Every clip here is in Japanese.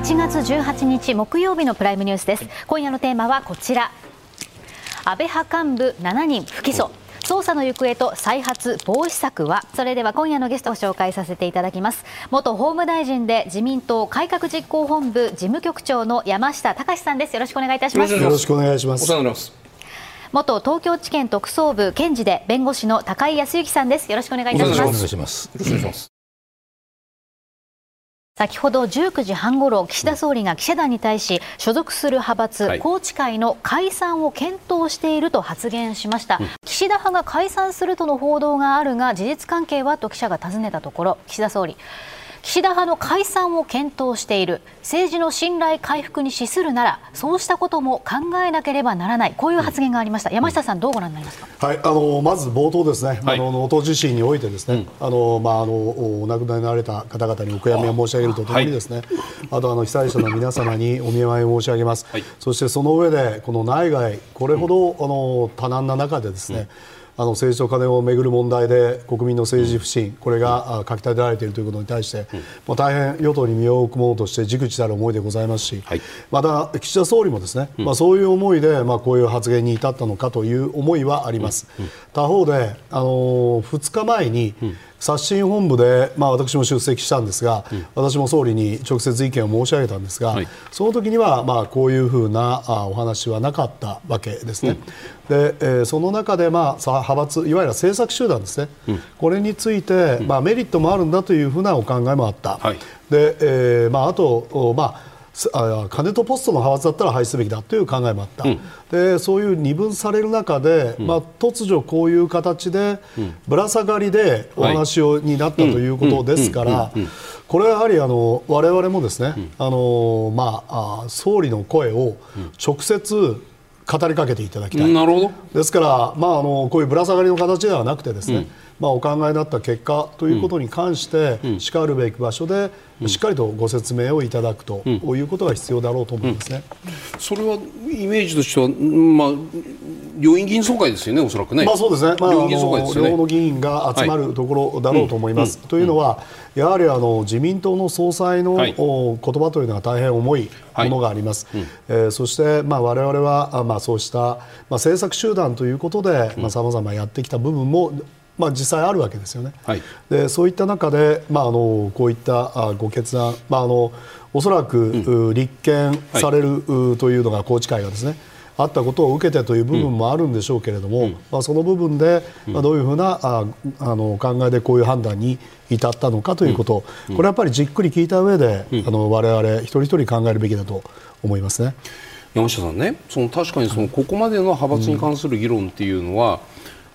1月18日木曜日のプライムニュースです。今夜のテーマはこちら。安倍派幹部7人不起訴。捜査の行方と再発防止策は？それでは今夜のゲストを紹介させていただきます。元法務大臣で自民党改革実行本部事務局長の山下隆さんです。よろしくお願いいたします。よろしくお願いします。元東京地検特捜部検事で弁護士の高井康之さんです。よろしくお願いいたします。よろしくお願いします先ほど19時半ごろ岸田総理が記者団に対し所属する派閥、はい、宏池会の解散を検討していると発言しました、うん、岸田派が解散するとの報道があるが事実関係はと記者が尋ねたところ岸田総理岸田派の解散を検討している。政治の信頼回復に資するならそうしたことも考えなければならない。こういう発言がありました、うん、山下さんどうご覧になりますか、はい、あのまず冒頭ですね、はい、あの能登地震においてですね、うん、あのまああのお亡くなりになられた方々にお悔やみを申し上げるとともにですね、ああとあの被災者の皆様にお見舞いを申し上げます、はい、そしてその上でこの内外これほど、あの多難な中でですね、あの政治と金をめぐる問題で国民の政治不信、これがかき立てられているということに対して、もう大変与党に身を置くものとして熟知たる思いでございますし、はい、また岸田総理もですね、まあ、そういう思いで、まあ、こういう発言に至ったのかという思いはあります。他方で、あの2日前に、刷新本部で、まあ、私も出席したんですが、うん、私も総理に直接意見を申し上げたんですが、はい、その時には、まあ、こういうふうなあお話はなかったわけですね。うん、でえー、その中で、まあ、派閥いわゆる政策集団ですね、うん、これについて、まあ、メリットもあるんだというふうなお考えもあった。はい、でえーまあ、あと、まあ金とポストの派閥だったら廃止すべきだという考えもあった、うん、でそういう二分される中で、うん、まあ、突如こういう形で、ぶら下がりでお話を、になったということですから、これはやはりあの我々もですね、あのまあ、総理の声を直接語りかけていただきたい、なるほど。ですから、まあ、あのこういうぶら下がりの形ではなくてですね、まあ、お考えになった結果ということに関して、しかるべき場所でしっかりとご説明をいただくということが必要だろうと思いますね、それはイメージとしては、まあ、両院議員総会ですよね、おそらくね。まあ、そうですね、まあ、両両の議員が集まるところだろうと思います。というのは、やはりあの自民党の総裁の、はい、言葉というのは大変重いものがあります。はい、えー、そして、まあ、我々は、まあ、そうした、まあ、政策集団ということでさまざ、まやってきた部分もまあ、実際あるわけですよね。はい、でそういった中で、まあ、あのこういったご決断、まあ、あのおそらく、うん、立件される、はい、というのが宏池会がですねあったことを受けてという部分もあるんでしょうけれども、うん、まあ、その部分で、まあ、どういうふうなああの考えでこういう判断に至ったのかということ、うん、これはやっぱりじっくり聞いた上で、うん、あの我々一人一人考えるべきだと思いますね。山下さんね、その確かにそのここまでの派閥に関する議論っていうのは、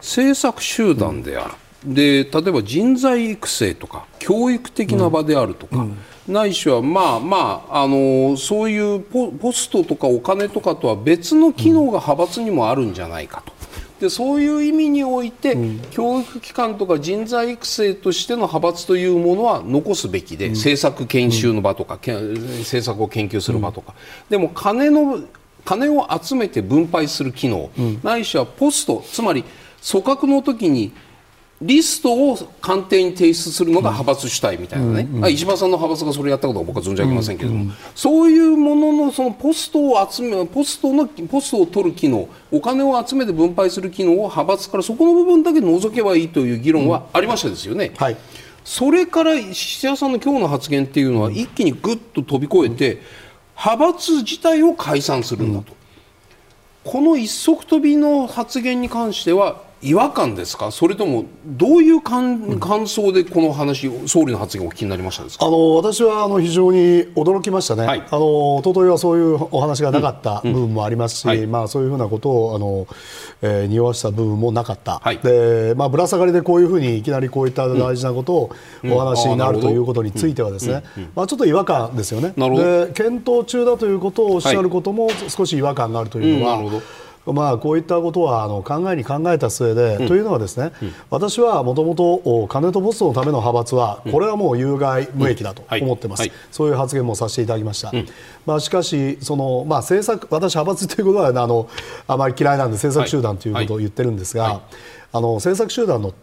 政策集団である、うん、で例えば人材育成とか教育的な場であるとか、うん。うん、ないしはまあまあ、あのそういうポストとかお金とかとは別の機能が派閥にもあるんじゃないかと。でそういう意味において、教育機関とか人材育成としての派閥というものは残すべきで、政策研修の場とか、政策を研究する場とか、でも金の金を集めて分配する機能、ないしはポストつまり組閣の時にリストを官邸に提出するのが派閥主体みたいなね、うんうん、石破さんの派閥がそれやったことは僕は存じ上げませんけれども、うんうん、そういうもののそのポストを集めポストのポストを取る機能お金を集めて分配する機能を派閥からそこの部分だけ除けばいいという議論はありましたですよね。はい、それから石田さんの今日の発言っていうのは一気にぐっと飛び越えて、派閥自体を解散するんだと。この一足飛びの発言に関しては違和感ですか、それともどういう感感想でこの話、総理の発言をお聞きになりましたですか？あの私はあの非常に驚きましたね、はい、あの一昨日はそういうお話がなかった部分もありますし、うんうんはい、まあ、そういうふうなことをあの、えー、匂わした部分もなかった、はい、でまあ、ぶら下がりでこういうふうにいきなりこういった大事なことをお話になるということについては、ですね、まあ、ちょっと違和感ですよね、で検討中だということをおっしゃることも少し違和感があるというのは。うんまあ、こういったことはあの考えに考えた末で、うん、というのはですね、うん、私はもともと金とポストのための派閥は、これはもう有害無益だと思ってます、はい。はい、そういう発言もさせていただきました、まあ、しかしその、まあ、政策私、派閥ということはあのあまり嫌いなんで政策集団ということを言ってるんですが、あの政策集団の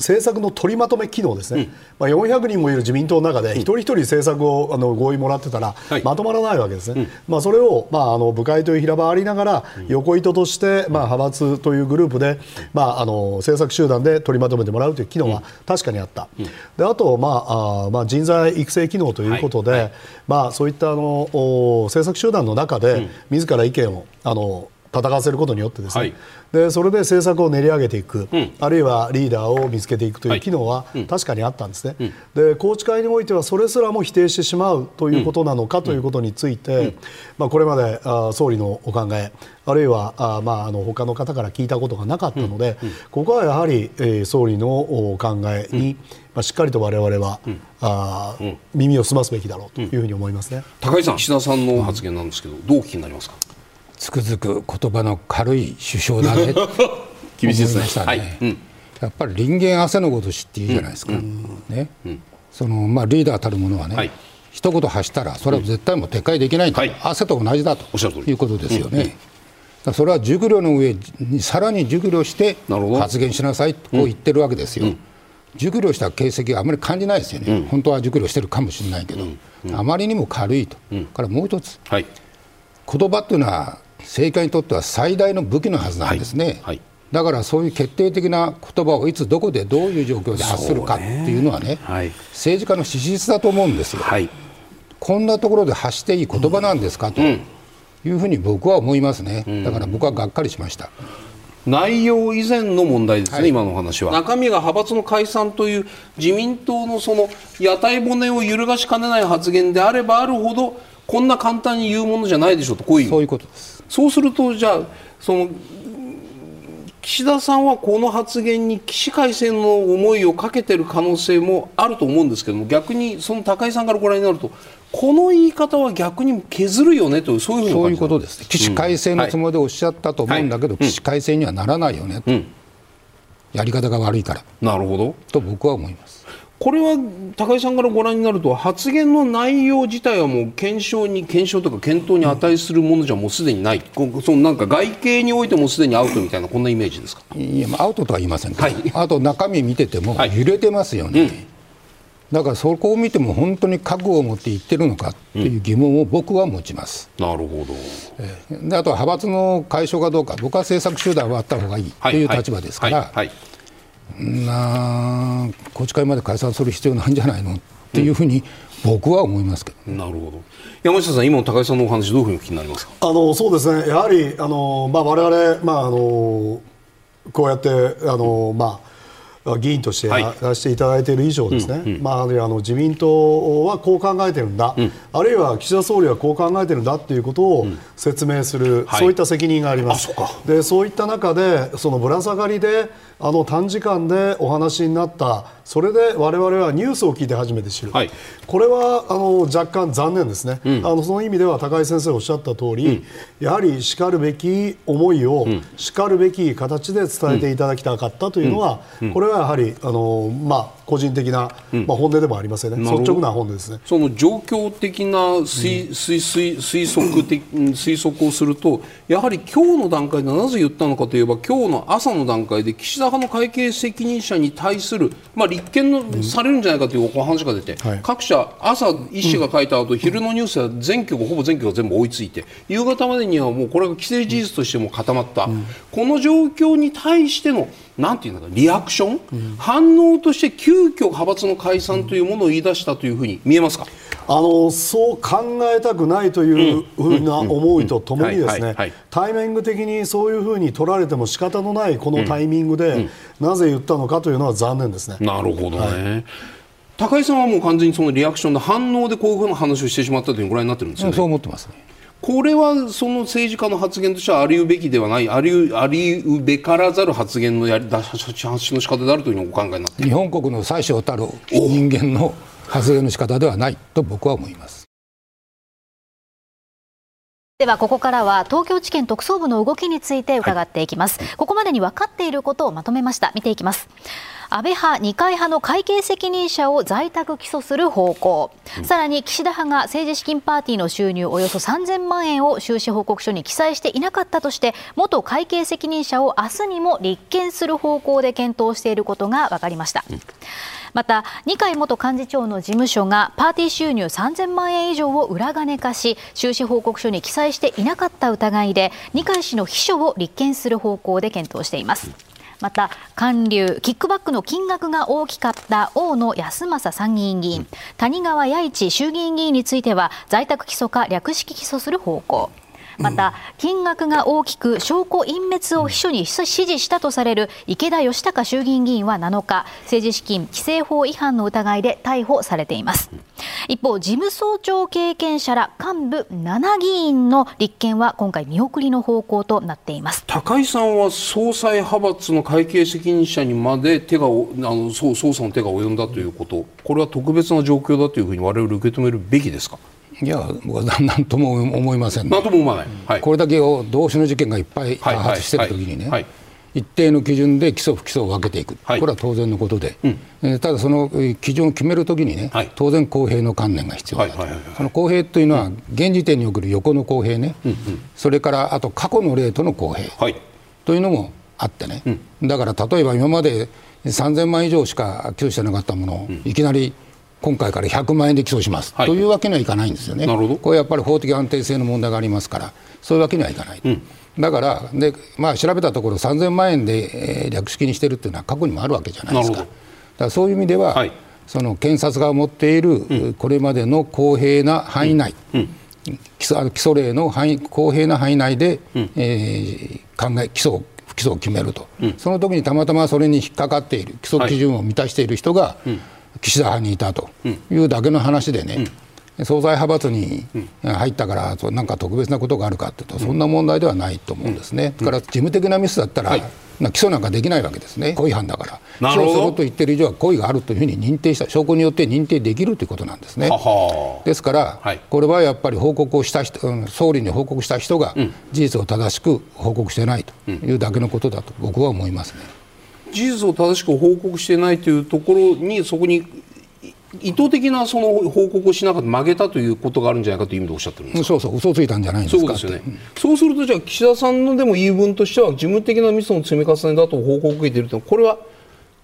政策の取りまとめ機能ですね、うん、まあ、400人もいる自民党の中で、一人一人政策をあの合意もらってたら、まとまらないわけですね、うん、まあ、それを、まあ、あの部会という平場ありながら、横糸として、まあ、派閥というグループで、まあ、あの政策集団で取りまとめてもらうという機能は確かにあった、であと、まああまあ、人材育成機能ということで、はい。はい、まあ、そういったあの政策集団の中で、自ら意見をあの戦わせることによってですね、はい、でそれで政策を練り上げていく、うん、あるいはリーダーを見つけていくという機能は確かにあったんですね、はいで宏池会においてはそれすらも否定してしまうということなのかということについて、うん、まあ、これまであ総理のお考えあるいはあ、まあ、あの他の方から聞いたことがなかったので、ここはやはり、えー、総理のお考えに、まあ、しっかりと我々は、うん、あ耳を澄ますべきだろうというふうに思いますね、高井さん、岸田さんの発言なんですけど、どうお聞きになりますか？つくづく言葉の軽い首相だね。厳しいですね、ね。はい。うん、やっぱり人間汗のごとしっていうじゃないですか、うん、ね、うん、そのまあ、リーダーたるものはね、はい、一言発したらそれは絶対もう撤回できないんだ、はい、汗と同じだということですよね。それは熟慮の上にさらに熟慮して発言しなさいとこう言ってるわけですよ。熟慮した形跡はあまり感じないですよね、本当は熟慮してるかもしれないけど、あまりにも軽いと、からもう一つ、はい、言葉っていうのは政界にとっては最大の武器のはずなんですね。はい。はい、だからそういう決定的な言葉をいつどこでどういう状況で発するかっていうのはね、ね。はい、政治家の資質だと思うんですよ、こんなところで発していい言葉なんですかというふうに僕は思いますね、だから僕はがっかりしました。内容以前の問題ですね、はい、今の話は。中身が派閥の解散という自民党のその屋台骨を揺るがしかねない発言であればあるほどこんな簡単に言うものじゃないでしょうとこういうそういうことですそうするとじゃあその岸田さんはこの発言に起死回生の思いをかけてる可能性もあると思うんですけども逆にその高井さんからご覧になるとこの言い方は逆に削るよねとそういうふうにそういうことです起死回生のつもりでおっしゃったと思うんだけど、うんはい、起死回生にはならないよねと、うん、やり方が悪いから。なるほど。と僕は思います。これは高井さんからご覧になると発言の内容自体はもう検証に検証とか検討に値するものじゃもうすでにない、うん、そのなんか外形においてもすでにアウトみたいなこんなイメージですか？いやアウトとは言いませんけど、はい、あと中身見てても揺れてますよね、はい。うん、だからそこを見ても本当に覚悟を持って言ってるのかっていう疑問を僕は持ちます、うん、なるほど、えー、であとは派閥の解消かどうか僕は政策集団はあった方がいいという立場ですから、はい。はいな宏池会まで解散する必要ないんじゃないのっていうふうに僕は思いますけど、なるほど。山下さん、今の高井さんのお話、どういうふうに気になりますか？あのそうですね、やはりあの、まあ、我々、まああのこうやってあの、まあ議員としてやらせていただいている以上ですね、はいうんうん、まあ、あの自民党はこう考えてるんだ、うん、あるいは岸田総理はこう考えてるんだということを説明する、うんはい、そういった責任があります。でそういった中でそのぶら下がりであの短時間でお話になったそれで我々はニュースを聞いて初めて知る、はい、これはあの若干残念ですね、うん、あのその意味では高井先生おっしゃった通り、うん、やはりしかるべき思いを、しかるべき形で伝えていただきたかったというのは、これはやはりあの、まあ、個人的な、まあ、本音でもありませんね、率直な本音ですね。その状況的な推,、推推推測的推測をすると、やはり今日の段階でなぜ言ったのかといえば、今日の朝の段階で岸田派の会計責任者に対する、まあ、立件の、されるんじゃないかというお話が出て、はい、各社、朝、医師が書いた後、昼のニュースは全局、ほぼ全局が全部追いついて、夕方までにはもうこれが既成事実としても固まった、この状況に対してのなんていうのかリアクション、うん、反応として急遽派閥の解散というものを言い出したというふうに見えますか？あのそう考えたくないというふうな思いとともにですねタイミング的にそういうふうに取られても仕方のないこのタイミングで、なぜ言ったのかというのは残念ですね。なるほどね、はい。高井さんはもう完全にそのリアクションで反応でこういうふうな話をしてしまったというご覧になってるんですよね。そう思ってます、ね、これはその政治家の発言としてはありうべきではないありありうべからざる発言のやり出しの仕方であるというのをお考えになって日本国の最小たる人間の発言の仕方ではないと僕は思います。ではここからは東京地検特捜部の動きについて伺っていきます、はい、ここまでに分かっていることをまとめました。見ていきます安倍派二階派の会計責任者を在宅起訴する方向、うん、さらに岸田派が政治資金パーティーの収入およそ3000万円を収支報告書に記載していなかったとして元会計責任者を明日にも立件する方向で検討していることが分かりました。うん。また二階元幹事長の事務所がパーティー収入3000万円以上を裏金化し収支報告書に記載していなかった疑いで二階氏の秘書を立件する方向で検討していますまた韓流キックバックの金額が大きかった大野康政参議院議員谷川弥一衆議院議員については在宅起訴か略式起訴する方向。また金額が大きく証拠隠滅を秘書に指示したとされる池田義孝衆議院議員は7日政治資金規正法違反の疑いで逮捕されています。一方事務総長経験者ら幹部7議員の立憲は今回見送りの方向となっています。高井さんは総裁派閥の会計責任者にまで手があの捜査の手が及んだということ。これは特別な状況だというふうに我々受け止めるべきですか？いや、僕は何とも思いません、ね、なんとも思わない、はい、これだけを同種の事件がいっぱい多発しているときにね、はいはい、一定の基準で起訴、不起訴を分けていく、これは当然のことで、うん、えー、ただその基準を決めるときにね、当然、公平の観念が必要だと、その公平というのは、現時点における横の公平ね、うんうん、それからあと過去の例との公平というのもあってね、うん、だから例えば今まで3000万以上しか起訴してなかったものを、いきなり今回から100万円で起訴します、はい、というわけにはいかないんですよね、これやっぱり法的安定性の問題がありますから、そういうわけにはいかない、うん、だからで、まあ、調べたところ、3000万円で、えー、略式にしてるっていうのは過去にもあるわけじゃないですか、だからそういう意味では、はい、その検察が持っている、うん、これまでの公平な範囲内、うん、基礎基礎例の範囲公平な範囲内で、うん、えー、考え起訴不起訴を決めると、その時にたまたまそれに引っかかっている、基礎基準を満たしている人が、はい岸田派にいたというだけの話でね、うん、総裁派閥に入ったから、なんか特別なことがあるかというと、そんな問題ではないと思うんですね、だから事務的なミスだったら、はい。起訴なんかできないわけですね、故意犯だから、起訴すると言ってる以上は故意があるというふうに認定した、証拠によって認定できるということなんですね。ですから、はい、これはやっぱり報告をした人、総理に報告した人が事実を正しく報告してないというだけのことだと、僕は思いますね。事実を正しく報告してないというところにそこに意図的なその報告をしなかった曲げたということがあるんじゃないかという意味でおっしゃってるんですそうそう嘘ついたんじゃないですか？そうですよね、そうするとじゃあ岸田さんのでも言い分としては事務的なミスの積み重ねだと報告を受けているとこれは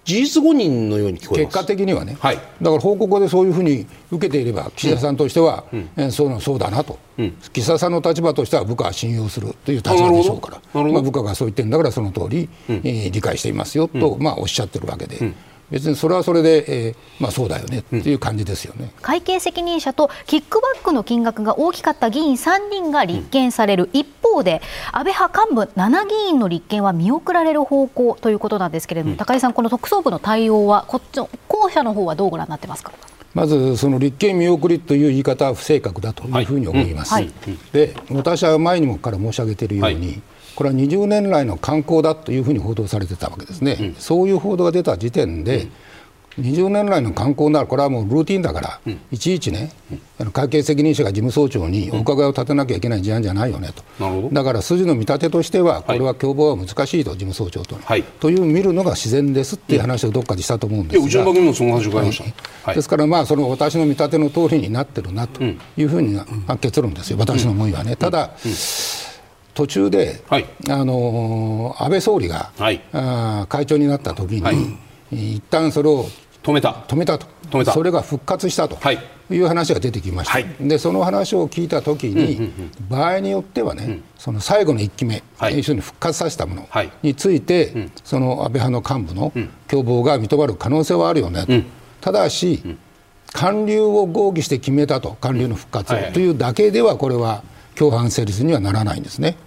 事実誤認のように聞こえ結果的にはね、はい、だから報告でそういうふうに受けていれば岸田さんとしては、うん。えそうそうだなと、うん、岸田さんの立場としては部下は信用するという立場でしょうから、まあ、部下がそう言ってるんだからその通り、うん、えー、理解していますよと、まあ、おっしゃってるわけで。別にそれはそれで、えー、まあ、そうだよねっていう感じですよね、うん、会計責任者とキックバックの金額が大きかった議員3人が立件される。一方で、安倍派幹部7議員の立件は見送られる方向ということなんですけれども、うん、高井さん、この特捜部の対応は、こっちの後者の方はどうご覧になってますか？まずその立憲見送りという言い方は不正確だというふうに思います。はい。うん。はい、で私は前にもから申し上げているように、はいこれは20年来の観光だというふうに報道されてたわけですね、うん、そういう報道が出た時点で、うん、20年来の観光なら、これはもうルーティンだから、うん、いちいちね、うん、会計責任者が事務総長にお伺いを立てなきゃいけない事案じゃないよねと、だから筋の見立てとしては、これは共謀は難しいと、事務総長との、はい、という見るのが自然ですっていう話をどっかでしたと思うんですが、うちの番組もその話伺いました、ですから、まあ、その私の見立ての通りになってるなというふうに、まあ、結論ですよ、私の思いはね。ただ、途中で、はい、あの安倍総理が、はい、あ会長になった時に、はい、一旦それを止めた。止めたと。止めた。それが復活したとい。う話が出てきました、はい、でその話を聞いた時に、うんうんうん、場合によってはね、うん、その最後の1期目、はい、一緒に復活させたものについて、はい、その安倍派の幹部の共謀が認まる可能性はあるよねと、うん、ただし、うん、官僚を合議して決めたと。官僚の復活を、というだけではこれは共犯成立にはならないんですね。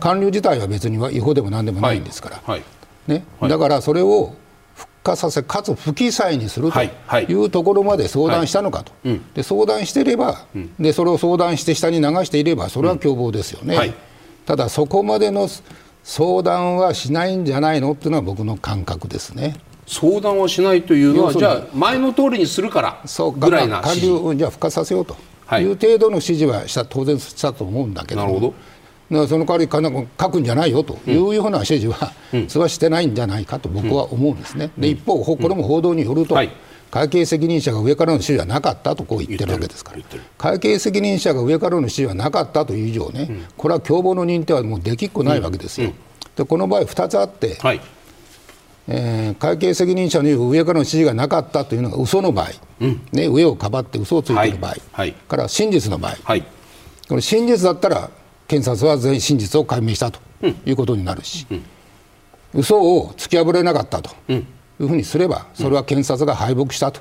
官僚自体は別には違法でもなんでもないんですから、はい。ね、だからそれを復活させかつ不記載にするとい。うところまで相談したのかと、はい。はい、で相談していれば、うん、でそれを相談して下に流していればそれは共謀ですよね、うんはい、ただそこまでの相談はしないんじゃないのっていうのは僕の感覚ですね。相談はしないというのはじゃあ前の通りにするからぐらいな官僚じゃあ復活させようとい。う程度の指示はした当然したと思うんだけどなるほど。その代わり書くんじゃないよというような指示は、それはしてないんじゃないかと僕は思うんですね。で一方、これも報道によると、はい。会計責任者が上からの指示はなかったとこう言ってるわけですから、会計責任者が上からの指示はなかったという以上ね、うん、これは共謀の認定はもうできっこないわけですよ。うん、でこの場合、2つあって、はい、えー、会計責任者の言う上からの指示がなかったというのが嘘の場合、うん、ね、上をかばって嘘をついている場合、はい。はい、から真実の場合、はい、これ真実だったら検察は全員真実を解明したということになるし、うん、嘘を突き破れなかったと。うん。いうふうにすればそれは検察が敗北したと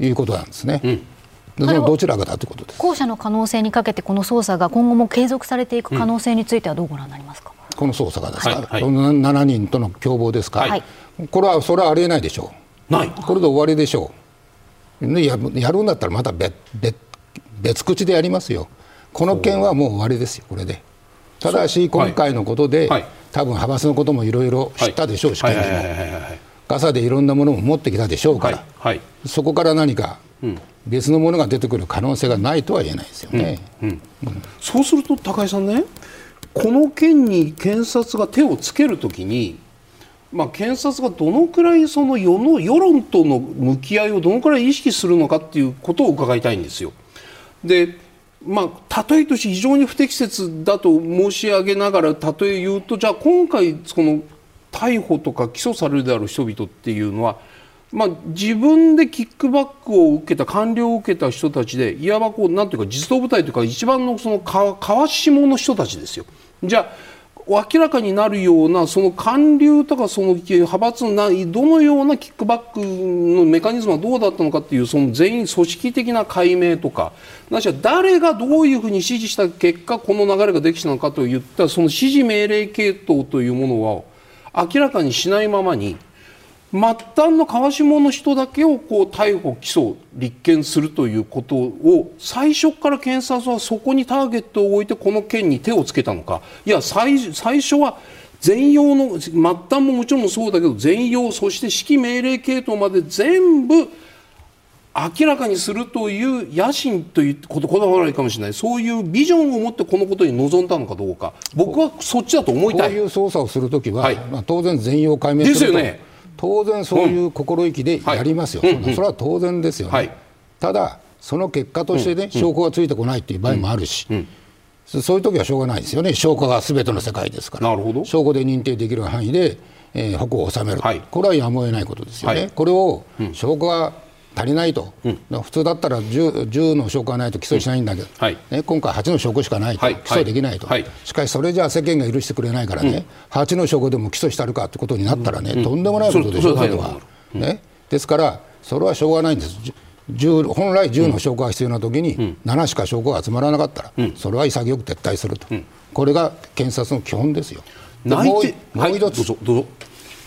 いうことなんですね。うん。そのどちらかだということです。後者の可能性にかけてこの捜査が今後も継続されていく可能性についてはどうご覧になりますか、うん、この捜査がですか、はいはい、7人との共謀ですか、はい、これはそれはありえないでしょう。ない。これで終わりでしょう。ややるんだったらまた別別別口でやりますよ。この件はもう終わりですよこれで。ただし今回のことで、はい、多分派閥のこともいろい。ろ知ったでしょうし、検事も。傘でいろんなものも持ってきたでしょうから、はい。はい、そこから何か別のものが出てくる可能性がないとは言えないですよね、うんうん。うん、そうすると高井さんねこの件に検察が手をつけるときに、まあ、検察がどのくらいその世の世論との向き合いをどのくらい意識するのかっていうことを伺いたいんですよ。でまあ、例えとして非常に不適切だと申し上げながら例え言うとじゃあ今回この逮捕とか起訴されるである人々っていうのは、まあ、自分でキックバックを受けた官僚を受けた人たちでいわばこうなんていうか実動部隊というか一番のその川下の人たちですよ。じゃ明らかになるようなその官僚とかその派閥などのようなキックバックのメカニズムはどうだったのかっていうその全員組織的な解明とかなしは誰がどういうふうに指示した結果この流れができたのかといったその指示命令系統というものは明らかにしないままに末端の川下の人だけをこう逮捕・起訴・立件するということを最初から検察はそこにターゲットを置いてこの件に手をつけたのか。いや最最初は全容の末端ももちろんそうだけど全容そして指揮命令系統まで全部明らかにするという野心ということこだわらないかもしれない。そういうビジョンを持ってこのことに臨んだのかどうか。僕はそっちだと思いたい。こういう捜査をするときは、はい、まあ、当然全容解明すると。ですよね当然そういう心意気でやりますよ、うんはい、それは当然ですよね、はい、ただその結果としてね、うん、証拠がついてこないという場合もあるし、うんそういう時はしょうがないですよね、証拠がすべての世界ですから、証拠で認定できる範囲で、えー、矛を収める、はい、これはやむを得ないことですよね、はい、これを証拠が足りないと、うん、普通だったら 10, 10, の証拠がないと起訴しないんだけど、はい、ね、今回、8の証拠しかないと、起訴できないと、はい、しかしそれじゃあ世間が許してくれないからね、うん、8の証拠でも起訴したるかということになったらね、うん、とんでもないことでしょ、う、それは、ね。ですから、それはしょうがないんです。本来10の証拠が必要な時に7しか証拠が集まらなかったら、それは潔く撤退すると、これが検察の基本ですよ。もうもう一つ、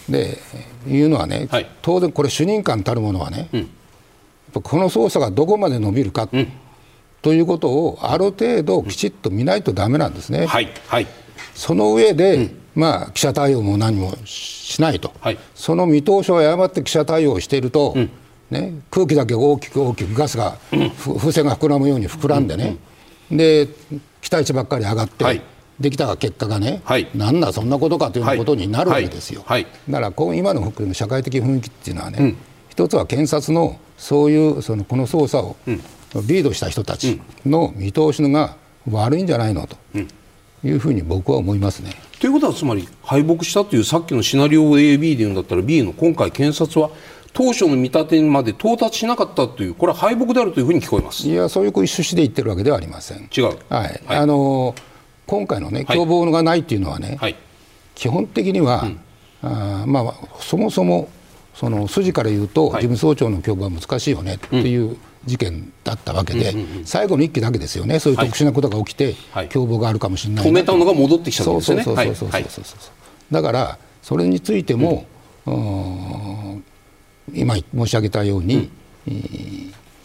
でいうのはね、当然これ主任官たるものはね、この捜査がどこまで伸びるか、うん、ということをある程度きちっと見ないとだめなんですね。はいはい、その上で、うん、まあ、記者対応も何もしないと、はい、その見通しを誤って記者対応をしていると、うん、ね、空気だけ大きく大きくガスが、風船が膨らむように膨らんでね、で期待値ばっかり上がって。はい。できた結果がね、はい、なんだそんなことかということになるわけですよ、だからこう今の社会的雰囲気っていうのはね、うん、一つは検察のそういうそのこの捜査をリードした人たちの見通しのが悪いんじゃないのというふうに僕は思いますね。ということはつまり敗北したというさっきのシナリオ AB で言うんだったら B の今回検察は当初の見立てまで到達しなかったというこれは敗北であるというふうに聞こえます。いやそういう趣旨で言ってるわけではありません。違う、はい、はい、あの今回のね共謀がないっていうのはね、はい、基本的には、うん、あまあそもそもその筋から言うと、事務総長の共謀は難しいよねっていう事件だったわけで、最後の1期だけですよね、そういう特殊なことが起きて、共謀があるかもしれない止めたのが戻ってきたんですね。だからそれについても、今申し上げたように、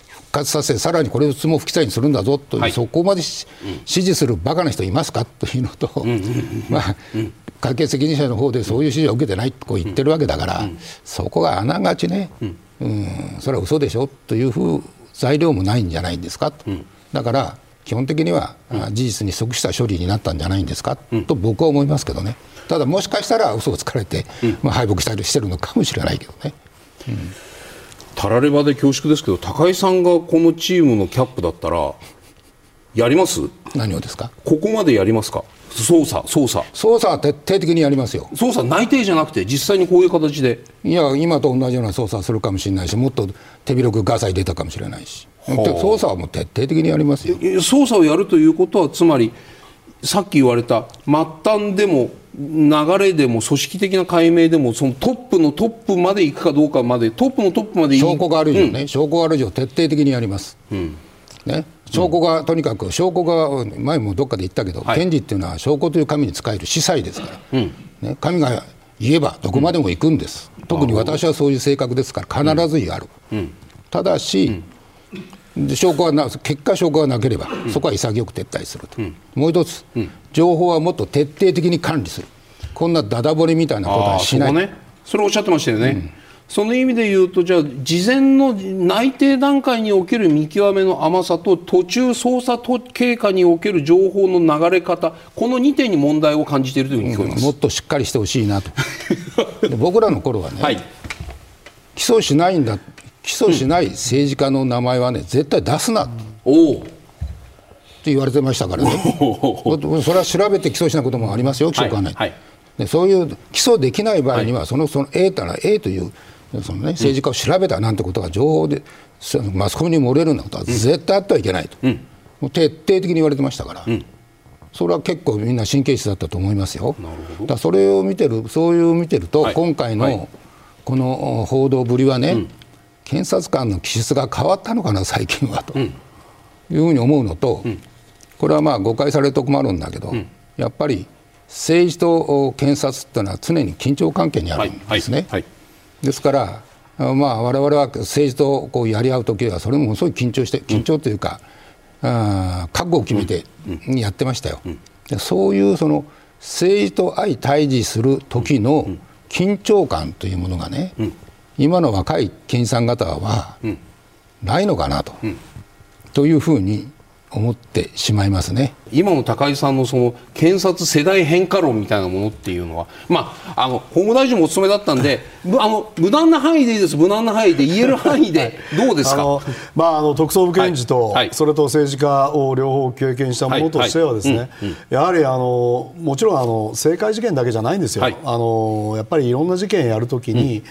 復活させさらにこれを相撲不記載にするんだぞという、そこまで支持するバカな人いますか？というのと、まあ、会計責任者の方でそういう指示を受けてないと言ってるわけだから、そこがあながちね、うん、それは嘘でしょというふう材料もないんじゃないんですか？と、だから基本的には、事実に即した処理になったんじゃないんですか、と僕は思いますけどね、ただ、もしかしたら嘘をつかれて、まあ、敗北したりしてるのかもしれないけどね。たらればで恐縮ですけど高井さんがこのチームのキャップだったらやります？何をですか？ここまでやりますか？捜査捜査。捜査は徹底的にやりますよ。捜査内定じゃなくて実際にこういう形で。いや今と同じような捜査をするかもしれないしもっと手広くガサ入出たかもしれないし。捜査はもう徹底的にやりますよ。捜査をやるということはつまりさっき言われた末端でも流れでも組織的な解明でもそのトップのトップまで行くかどうかまでトップのトップまで証拠がある以上ね、うん、証拠がある以上徹底的にやります、うん、ね、証拠が、とにかく証拠が前もどっかで言ったけど、はい、検事っていうのは証拠という神に使える司祭ですから、うん、ね、神が言えばどこまでも行くんです、特に私はそういう性格ですから必ずやる、ただし、証拠はな結果証拠がなければ、そこは潔く撤退すると、もう一つ、情報はもっと徹底的に管理する。こんなダダ漏れみたいなことはしない。ね、それおっしゃってましたよね、その意味で言うとじゃあ事前の内定段階における見極めの甘さと途中捜査経過における情報の流れ方この2点に問題を感じているというふうに聞こえます、うん、もっとしっかりしてほしいなと。僕らの頃はね、はい、起訴しないんだ起訴しない政治家の名前はね絶対出すなと。おって言われてましたからね、それは調べて起訴しないこともありますよ、起訴がない、はいはい、でそういう起訴できない場合には、はい、そのその A たら A というそのね、政治家を調べたなんてことが情報でマスコミに漏れるようなことは絶対あってはいけないと、うん、もう徹底的に言われてましたから、うん、それは結構みんな神経質だったと思いますよ。だそれを見てるそういう見てると、はい、今回のこの報道ぶりはね、うん、検察官の気質が変わったのかな最近はと、いうふうに思うのと、これはまあ誤解されると困るんだけど、やっぱり政治と検察っていうのは常に緊張関係にあるんですね。はい。はいですから、まあ、我々は政治とこうやり合う時はそれもすごい緊張して緊張というか、うん、あ覚悟を決めてやってましたよ。うん、そういうその政治と相対峙する時の緊張感というものがね、うん、今の若い検事さん方はないのかなと,、というふうに思ってしまいますね。今の高井さんのその検察世代変化論みたいなものっていうのは、まあ、あの法務大臣もお務めだったんで あの無難な範囲でいいです。無難な範囲で言える範囲で どうですか？まあ、あの特捜部検事と、はい、それと政治家を両方経験したものとしてはですね、やはりあのもちろんあの政界事件だけじゃないんですよ、はい、あのやっぱりいろんな事件やるときに、うん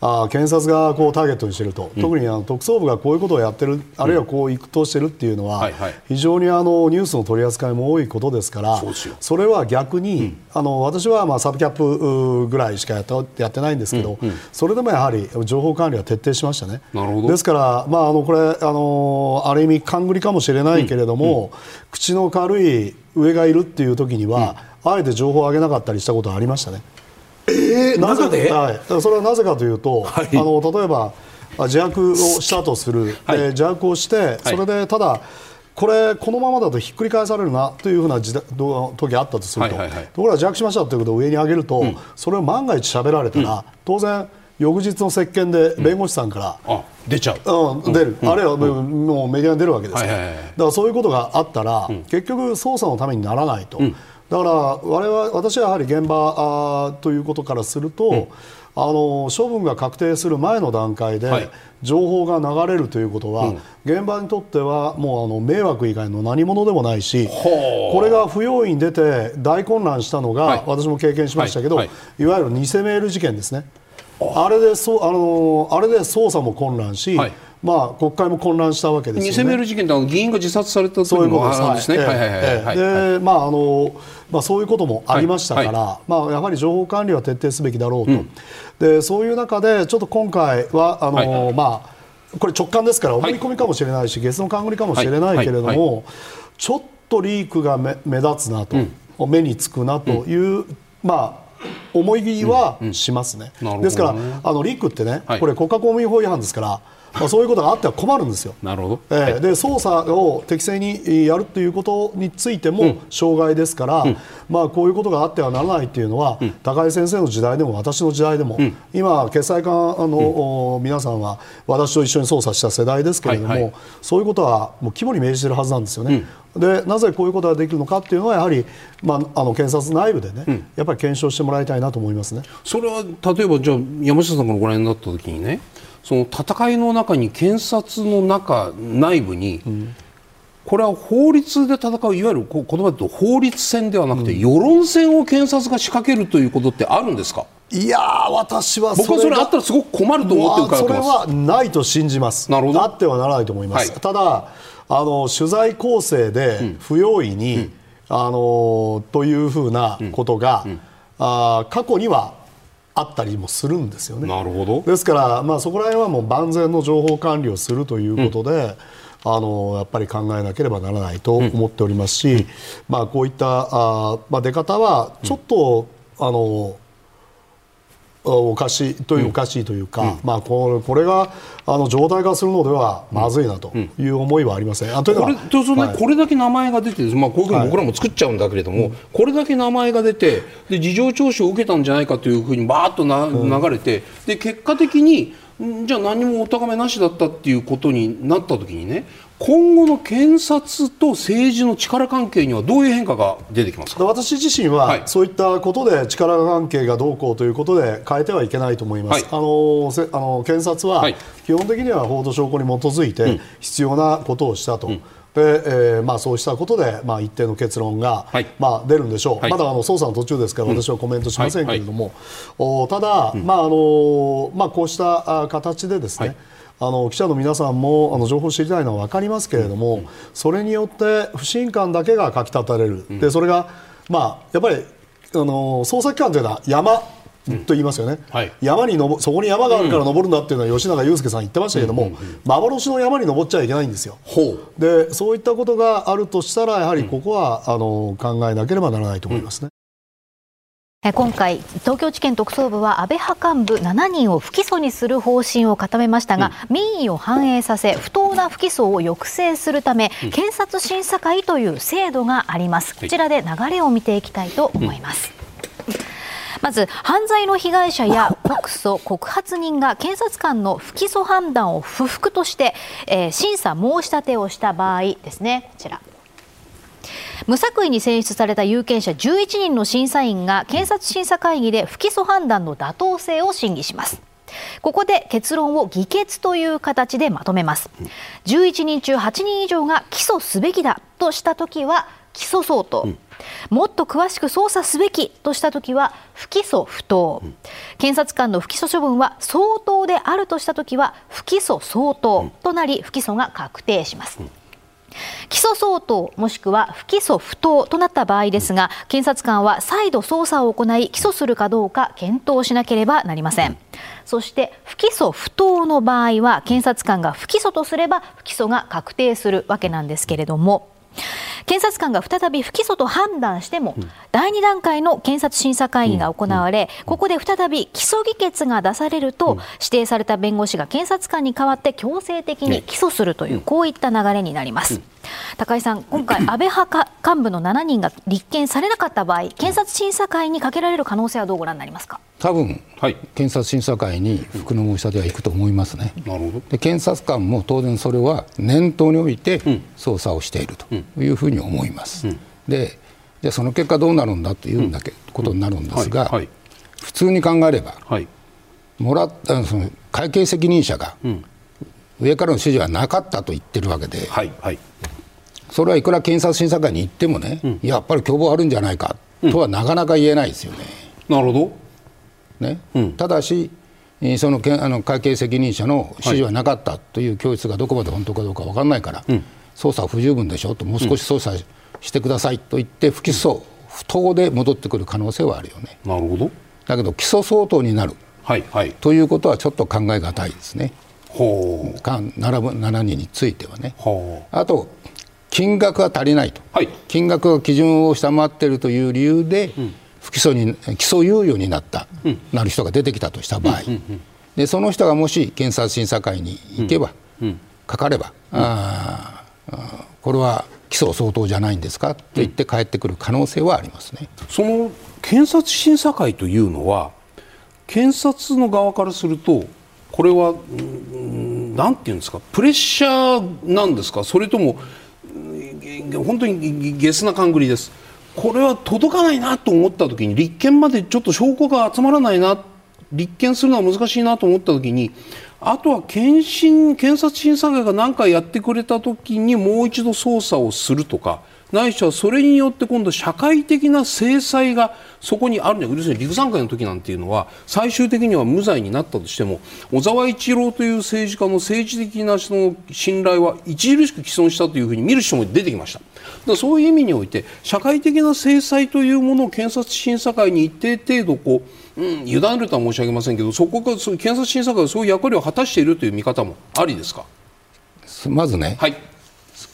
あ検察がこうターゲットにしていると、うん、特にあの特捜部がこういうことをやってる、あるいはこう行くとしているっていうのは、非常にあのニュースの取り扱いも多いことですから、それは逆に、あの私はまあサブキャップぐらいしかやってやってないんですけど、それでもやはり情報管理は徹底しましたね。ですから、まあ、あのこれあのある意味勘繰りかもしれないけれども、口の軽い上がいるっていう時には、あえて情報を上げなかったりしたことはありましたね。えー、なぜで、はい、それはなぜかというと、はい、あの例えば自白をしたとする、はい、自白をして、それでただ、これ、このままだとひっくり返されるなというふうな時時あったとすると、はいはいはい、ところが自白しましたということを上に上げると、うん、それを万が一喋られたら、うん、当然、翌日の接見で弁護士さんから、うん、出ちゃう、うん、出る、あるいはもうメディアに出るわけですから、はいはいはい、だからそういうことがあったら、結局、捜査のためにならないと。だから我々私はやはり現場ということからすると、うん、あの処分が確定する前の段階で、情報が流れるということは、うん、現場にとってはもうあの迷惑以外の何物でもないしこれが不用意に出て大混乱したのが、はい、私も経験しましたけど、はい。はい、いわゆる偽メール事件ですね。あれでそあのあれで捜査も混乱し、はい。まあ、国会も混乱したわけですよ、ね、偽メール事件って議員が自殺された時もあるんですね。で、まああのまあ、そういうこともありましたから、はい、まあ、やはり情報管理は徹底すべきだろうと、うん、でそういう中でちょっと今回はあの、はい。はい、まあ、これ直感ですから思い込みかもしれないし、月の冠かもしれないけれども、ちょっとリークが目目立つなと、うん、目につくなという、うん、まあ思いはしますね、ですからあのリークってね、これ国家公務員法違反ですからまあ、そういうことがあっては困るんですよ。なるほど、えー、で捜査を適正にやるということについても障害ですから、うん、まあ、こういうことがあってはならないというのは、うん、高井先生の時代でも私の時代でも、うん、今、決裁官の、皆さんは私と一緒に捜査した世代ですけれども、はいはい、そういうことはもう肝に銘じているはずなんですよね。でなぜこういうことができるのかっていうのはやはり、まあ、あの検察内部でね、うん、やっぱり検証してもらいたいなと思いますね。それは例えばじゃあ山下さんからご覧になった時にねその戦いの中に検察の中内部に、うん、これは法律で戦ういわゆる言葉で言うと法律戦ではなくて、うん、世論戦を検察が仕掛けるということってあるんですか？いや私は僕はそれあったらすごく困ると思って伺ってます、まあ、それはないと信じます。なるほど。あってはならないと思います、はい、ただあの取材構成で不用意に、うん、あのというふうなことが、うん、あ過去にはあったりもするんですよね。なるほど。ですから、まあ、そこら辺はもう万全の情報管理をするということで、うん、あのやっぱり考えなければならないと思っておりますし、まあ、こういったあ、まあ、出方はちょっと、あのおかしいというおかしいというか、うん、まあ、これこれがあの状態化するのではまずいなという思いはありません。あというのはこれ,、ねこれだけ名前が出て、まあ、こういうふうに僕らも作っちゃうんだけれども、はい、これだけ名前が出てで事情聴取を受けたんじゃないかというふうにばーっとな、流れてで結果的にじゃあ何もお咎めなしだったっていうことになった時にね今後の検察と政治の力関係にはどういう変化が出てきますか？私自身は、そういったことで力関係がどうこうということで変えてはいけないと思います、はい、あのあの検察は基本的には報道証拠に基づいて必要なことをしたと。うん。でえーまあ、そうしたことで、まあ、一定の結論が、はい、まあ、出るんでしょう、はい、まだあの捜査の途中ですから、私はコメントしませんけれども、うんはい、おただ、うん、まああのまあ、こうした形でですね、あの記者の皆さんもあの情報を知りたいのは分かりますけれども、うん、それによって不信感だけがかきたたれる、うん、でそれが、まあ、やっぱりあの捜査機関というのは山と言いますよね、はい、山にのそこに山があるから登るんだっていうのは吉永祐介さん言ってましたけども、幻の山に登っちゃいけないんですよ。でそういったことがあるとしたらやはりここは、あの考えなければならないと思いますね。今回、東京地検特捜部は安倍派幹部7人を不起訴にする方針を固めましたが、うん、民意を反映させ不当な不起訴を抑制するため、うん、検察審査会という制度があります。こちらで流れを見ていきたいと思います、うん、まず犯罪の被害者や告訴告発人が検察官の不起訴判断を不服として、えー、審査申し立てをした場合ですね。こちら無作為に選出された有権者11人の審査員が検察審査会議で不起訴判断の妥当性を審議します。ここで結論を議決という形でまとめます。11人中8人以上が起訴すべきだとしたときは起訴相当、うん、もっと詳しく捜査すべきとしたときは不起訴不当、うん、検察官の不起訴処分は相当であるとしたときは不起訴相当となり不起訴が確定します、うん起訴相当もしくは不起訴不当となった場合ですが検察官は再度捜査を行い起訴するかどうか検討しなければなりません。そして不起訴不当の場合は検察官が不起訴とすれば不起訴が確定するわけなんですけれども検察官が再び不起訴と判断しても、第2段階の検察審査会議が行われ、ここで再び起訴議決が出されると、指定された弁護士が検察官に代わって強制的に起訴するという、こういった流れになります。高井さん、今回、安倍派幹部の7人が立件されなかった場合、検察審査会にかけられる可能性はどうご覧になりますか？多分、はい、検察審査会に服の申し立ては行くと思いますね、なるほど。で検察官も当然それは念頭において捜査をしているというふうに思います。うん、でじゃその結果どうなるんだというんだけ、ことになるんですが、はい。はい、普通に考えれば、はい、もらったその会計責任者が、上からの指示はなかったと言ってるわけで、はい。はい、それはいくら検察審査会に行ってもね、うん、やっぱり共謀あるんじゃないかとはなかなか言えないですよね。なるほど。ね、うん、ただしそのあの会計責任者の指示はなかったという供述がどこまで本当かどうか分からないから、うん、捜査は不十分でしょともう少し捜査してくださいと言って不起訴不当で戻ってくる可能性はあるよね。なるほど。だけど起訴相当になる、はいはい、ということはちょっと考え難いですね。ほう。か並ぶ7人についてはね。あと金額が足りないと、はい、金額が基準を下回っているという理由で、うん、不起訴に起訴猶予になった、うん、なる人が出てきたとした場合、うんうんうん、でその人がもし検察審査会に行けば、かかれば、あこれは起訴相当じゃないんですか？と言って帰ってくる可能性はありますね。その検察審査会というのは検察の側からするとこれは何て言うんですか？プレッシャーなんですか？それとも本当にゲスな勘繰りです。これは届かないなと思った時に立憲までちょっと証拠が集まらないな立件するのは難しいなと思った時にあとは検診検察審査会が何かやってくれた時にもう一度捜査をするとかないしはそれによって今度社会的な制裁がそこにあるんだ要するに陸山会の時なんていうのは最終的には無罪になったとしても小沢一郎という政治家の政治的なその信頼は著しく毀損したというふうに見る人も出てきましただそういう意味において社会的な制裁というものを検察審査会に一定程度こう、うん、委ねるとは申し上げませんけどそこが検察審査会がそういう役割を果たしているという見方もありですかまずね、はい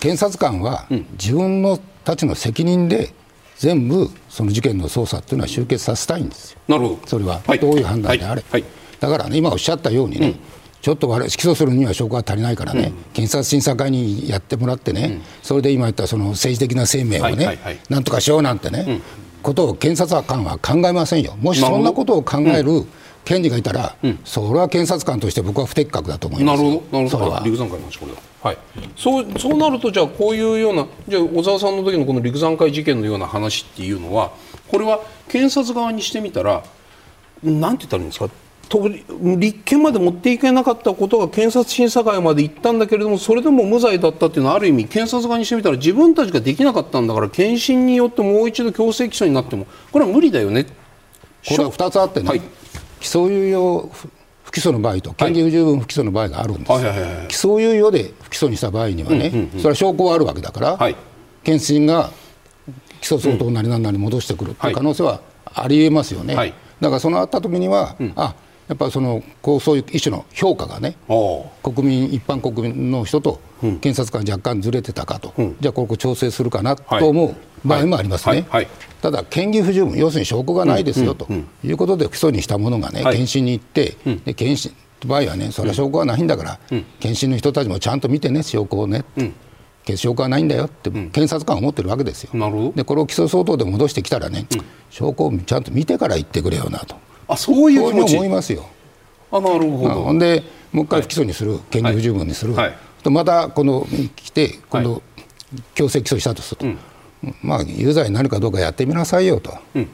検察官は自分のたちの責任で全部その事件の捜査っていうのは終結させたいんですよ。なるほど。それはどういう判断であれ、はい。はい、だからね今おっしゃったようにね、うん、ちょっと起訴するには証拠が足りないからね、うん、検察審査会にやってもらってね、うん、それで今言ったその政治的な生命をね、なんとかしようなんてね、ことを検察官は考えませんよ。もしそんなことを考える、検事がいたら、うん、それは検察官として僕は不適格だと思いますなるほど、なるほど、陸山会の話、これは。はい、そうそうなると、じゃあ、こういうような、じゃあ、小沢さんの時のこの陸山会事件のような話っていうのは、これは検察側にしてみたら、なんて言ったらいいんですか、立件まで持っていけなかったことが検察審査会まで行ったんだけれどもそれでも無罪だったっていうのはある意味検察側にしてみたら自分たちができなかったんだから検診によってもう一度強制起訴になってもこれは無理だよね。これは2つあってね、はい、起訴猶予不起訴の場合と嫌疑不十分不起訴の場合があるんです、は起訴猶予で不起訴にした場合にはね、うんうんうん、それは証拠はあるわけだから、はい、検診が起訴相当なりなんなり戻してくるという可能性はありえますよね、はい、だからそのあった時には、うん、あやっぱりそのこうそういう一種の評価がね、国民、一般国民の人と検察官若干ずれてたかと、うん、じゃあ、ここ調整するかなと思う場合もありますね。はい。はい、ただ、嫌疑不十分、要するに証拠がないですよということで、不起訴にしたものがね、検診に行って、で検診場合はね、それは証拠がないんだから、検診の人たちもちゃんと見てね、証拠をね。証拠はないんだよって、検察官は思ってるわけですよ。でこれを起訴相当で戻してきたらね、証拠をちゃんと見てから言ってくれよなと。あそういう気持ち？思いますよ。あなるほど。ほんでもう一回不起訴にする、嫌疑不十分にする、はい、とまたこの来て今度強制起訴したとすると、うん、まあ有罪になるかどうかやってみなさいよと、うん、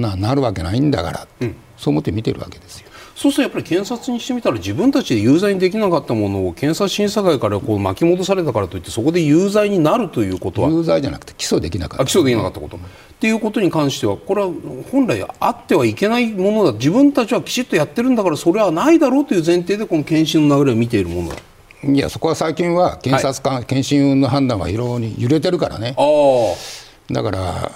ななるわけないんだから、うん、そう思って見てるわけですよ。そうするとやっぱり検察にしてみたら自分たちで有罪にできなかったものを検察審査会からこう巻き戻されたからといってそこで有罪になるということは有罪じゃなくて起訴できなかった、起訴できなかったこと、っていうことに関してはこれは本来あってはいけないものだ。自分たちはきちっとやってるんだからそれはないだろうという前提でこの検診の流れを見ているものだ。いやそこは最近は検察官、はい、検診の判断は非常に揺れてるからね。だから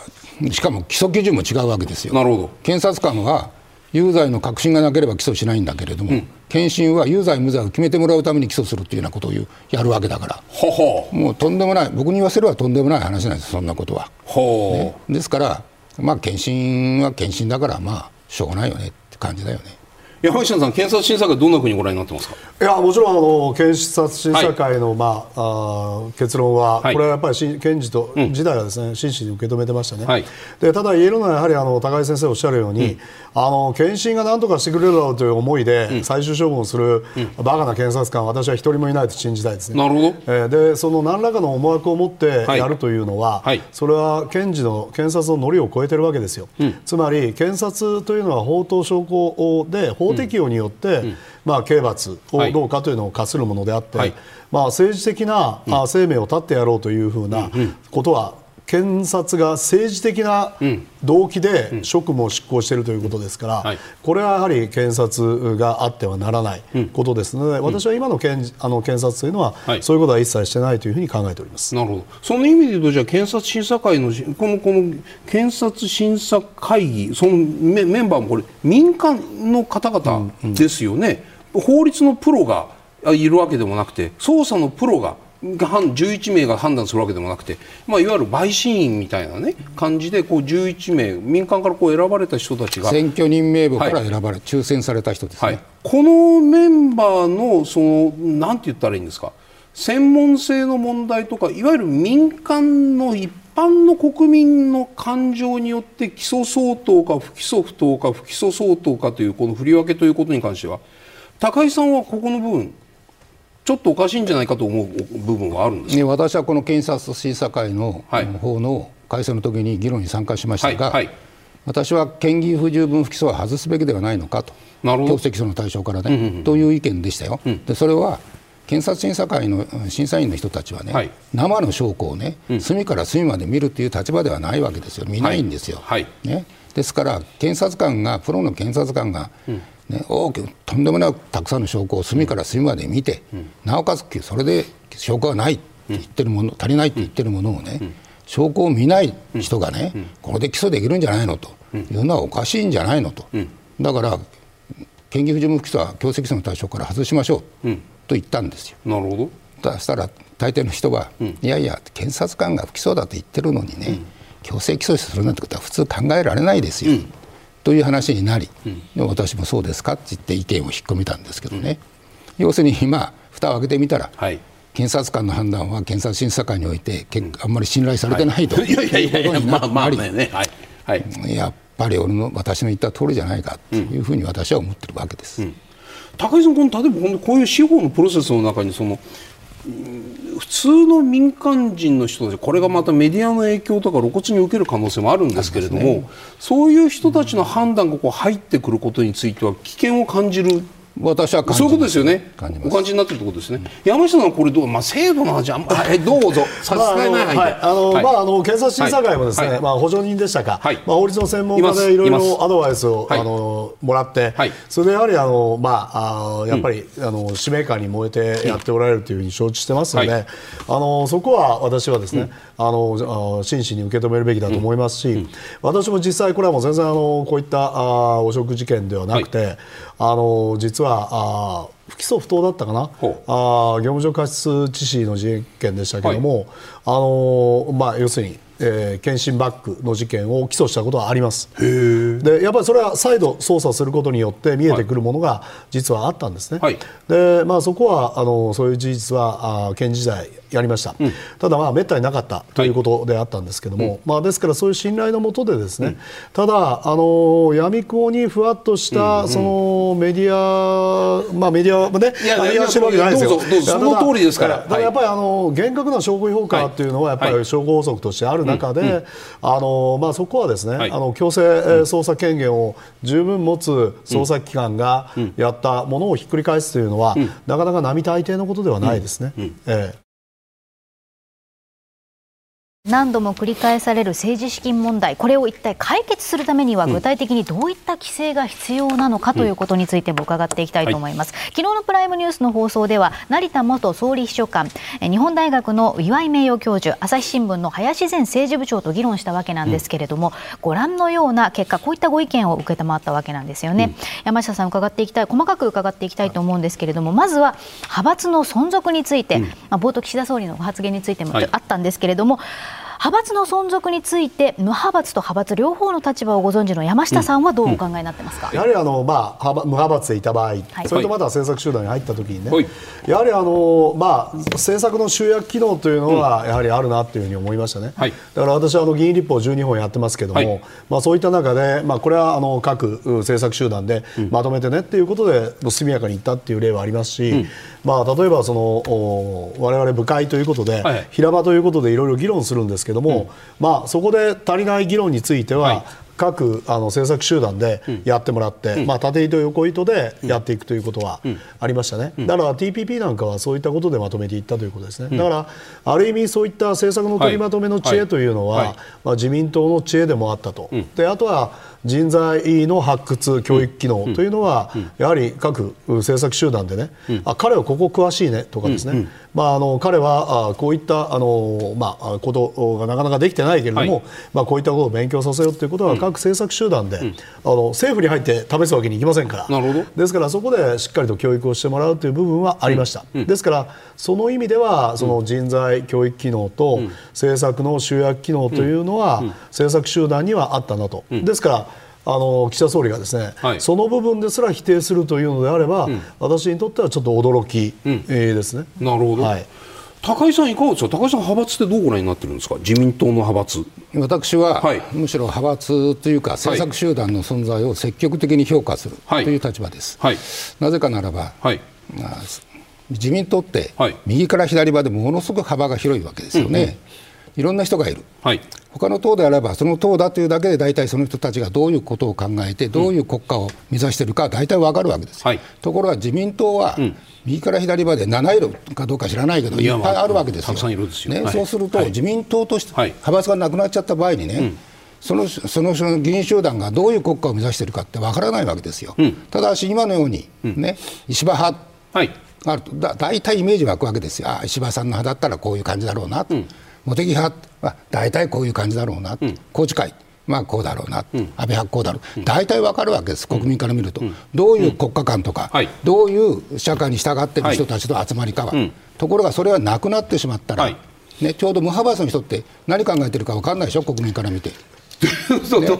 しかも基礎基準も違うわけですよ。なるほど。検察官は有罪の確信がなければ起訴しないんだけれども、うん、検診は有罪無罪を決めてもらうために起訴するというようなことをやるわけだから。もうとんでもない僕に言わせればとんでもない話なんですそんなことは、ね、ですからまあ検診は検診だからまあしょうがないよねって感じだよね山下さん検察審査会どんなふうにご覧になってますか？いやもちろんあの検察審査会の、はい、まあ、あ結論は、はい、これはやっぱり検事と、うん、時代はですね真摯に受け止めてましたね、はい、でただ言えるのはやはりあの高井先生おっしゃるように、うん、あの検診が何とかしてくれるだろうという思いで、最終処分をする、バカな検察官私は一人もいないと信じたいですね。なるほど、えー、でその何らかの思惑を持ってやるというのは、それは検事の検察のノリを超えてるわけですよ、うん、つまり検察というのは法と証拠で法適用によって、うん、まあ、刑罰をどうかというのを課するものであって、はい、まあ、政治的な、うん、生命を絶ってやろうというふうなことは検察が政治的な動機で職務を執行しているということですから、はい、これはやはり検察があってはならないことですので、私は今の検あの検察というのは、そういうことは一切してないというふうに考えております。なるほど。その意味で言うとじゃあ検察審査会のこのこの検察審査会議そのメメンバーもこれ民間の方々ですよね、うんうん、法律のプロがいるわけでもなくて捜査のプロが11名が判断するわけでもなくて、まあ、いわゆる陪審員みたいな、ね、感じでこう11名民間からこう選ばれた人たちが。選挙人名簿から選ばれ、はい、抽選された人ですね、はい、このメンバーのそのなんて言ったらいいんですか？専門性の問題とかいわゆる民間の一般の国民の感情によって起訴相当か不起訴不当か不起訴相当かというこの振り分けということに関しては高井さんはここの部分ちょっとおかしいんじゃないかと思う部分はあるんですね、私はこの検察審査会の方の改正の時に議論に参加しましたが、はいはい、私は嫌疑不十分不起訴は外すべきではないのかと、強制起訴の対象からね、うんうん、という意見でしたよ。うん、でそれは検察審査会の審査員の人たちはね、はい、生の証拠をね、うん、隅から隅まで見るという立場ではないわけですよ、見ないんですよ。ね、ですから、検察官が、プロの検察官が、うん。ね、大きくとんでもなくたくさんの証拠を隅から隅まで見て、うん、なおかつそれで証拠がないって言ってるもの、足りないって言ってるものをね、証拠を見ない人がね、これで起訴できるんじゃないのと。いうのはおかしいんじゃないのと、だから嫌疑不十分不起訴は強制起訴の対象から外しましょう。と言ったんですよ。なるほど。そしたら大抵の人は、いやいや検察官が不起訴だと言ってるのにね、強制起訴するなんてことは普通考えられないですよ。という話になり、うん、私もそうですかって言って意見を引っ込めたんですけどね、うん、要するに今蓋を開けてみたら、はい、検察官の判断は検察審査会においてあんまり信頼されてないとい。うことになりやっぱり俺の私の言った通りじゃないかというふうに私は思ってるわけです。うん、高井さんこの例えばこういう司法のプロセスの中にその普通の民間人の人たちこれがまたメディアの影響とか露骨に受ける可能性もあるんですけれども、ね、そういう人たちの判断がこう入ってくることについては危険を感じる私はそういうことですよね。お感じになってるってことですね。うん、山下さんこれどう？まあ制度の話あんま えどうぞ。差し支えない範囲で。あの、まああの検察審査会もですね、はい、まあ補助人でしたか。はい、まあ法律の専門家でいろいろアドバイスをあのもらって、それでやはりあのまああやっぱり、うん、あの使命感に燃えてやっておられるというふうに承知してますので、あのそこは私はですね、あの真摯に受け止めるべきだと思いますし、私も実際これはもう全然あのこういったあ汚職事件ではなくて、あの実はあ不起訴不当だったかな？あ業務上過失致死の事件でしたけれども、はい、あのまあ、要するにえー、検診バッグの事件を起訴したことはあります。でやっぱりそれは再度捜査することによって見えてくるものが実はあったんですね、はい、でまあ、そこはあのそういう事実はあ検事時代やりました、うん、ただ、まあ、めったになかったということであったんですけども、はい、まあ、ですからそういう信頼のもとでですね、うん、ただあの闇雲にふわっとした、そのメディア、まあ、メディアもね、いやいやしてるわけないですよ。その通りですから、やっぱりあの厳格な証拠評価というのはやっぱり証拠法則としてある中で、あのまあ、そこはですね、あの強制捜査権限を十分持つ捜査機関がやったものをひっくり返すというのは、なかなか並大抵のことではないですね。ええ何度も繰り返される政治資金問題、これを一体解決するためには、具体的にどういった規制が必要なのかということについても伺っていきたいと思います。うんはい、昨日のプライムニュースの放送では、成田元総理秘書官、日本大学の岩井名誉教授、朝日新聞の林前政治部長と議論したわけなんですけれども、うん、ご覧のような結果、こういったご意見を受けたまったわけなんですよね。うん、山下さん、伺っていきたい、細かく伺っていきたいと思うんですけれども、まずは派閥の存続について、まあ、冒頭、岸田総理の発言についてもあったんですけれども、はい派閥の存続について無派閥と派閥両方の立場をご存知の山下さんはどうお考えになってますか、うんうん、やはりあの、まあ、無派閥でいた場合、はい、それとまた政策集団に入ったときにね、はい、やはりあの、まあ、政策の集約機能というのはやはりあるなというふうに思いましたね、はい、だから私はあの議員立法12本やってますけども、まあ、そういった中で、まあ、これはあの各政策集団でまとめてねっていうことで速やかにいったっていう例はありますし、まあ、例えばその我々部会ということで、平場ということでいろいろ議論するんですけども、まあ、そこで足りない議論については、はい、各あの政策集団でやってもらって、うん、まあ、縦糸横糸でやっていくということはありましたね、うん、だから TPP なんかはそういったことでまとめていったということですね、だからある意味そういった政策の取りまとめの知恵というのは、はい。はい、まあ、自民党の知恵でもあったと、であとは人材の発掘、教育機能というのは、やはり各政策集団でね、あ彼はここ詳しいねとかですね、まあ、あの彼はあこういったあの、まあ、ことがなかなかできてないけれども、はい、まあ、こういったことを勉強させようということは、各政策集団で、うん、あの政府に入って試すわけにいきませんから。なるほど。ですからそこでしっかりと教育をしてもらうという部分はありました、ですからその意味ではその人材教育機能と政策の集約機能というのは、政策集団にはあったなと。ですからあの岸田総理がですね、はい、その部分ですら否定するというのであれば、うん、私にとってはちょっと驚き、うん、えー、ですね。なるほど、はい、高井さん、いかがですか、高井さん、派閥ってどうご覧になってるんですか、自民党の派閥。私は、はい、むしろ派閥というか、政策集団の存在を積極的に評価するという立場です。はい、なぜかならば、はい。まあ、自民党って、右から左までものすごく幅が広いわけですよね。うんうん。いろんな人がいる、はい、他の党であれば、その党だというだけで大体その人たちがどういうことを考えて、どういう国家を目指しているか、大体分かるわけです、はい、ところが自民党は、右から左まで7色かどうか知らないけど、いっぱいあるわけですよ、ね、そうすると、自民党として派閥がなくなっちゃった場合にね、そのその議員集団がどういう国家を目指しているかってわからないわけですよ、うん、ただし今のように、ね、石破派があるとだ大体イメージ湧くわけですよ、あ石破さんの派だったらこういう感じだろうなと、うん、茂木派は大体こういう感じだろうな、うん、宏池会、まあ、こうだろうな、うん、安倍派こうだろう、うん、大体わかるわけです、国民から見ると、うん、どういう国家観とか、はい、どういう社会に従っている人たちの集まりかは、ところがそれはなくなってしまったら、はい、ね、ちょうど無派閥の人って何考えてるか分かんないでしょ、国民から見て。ね、だ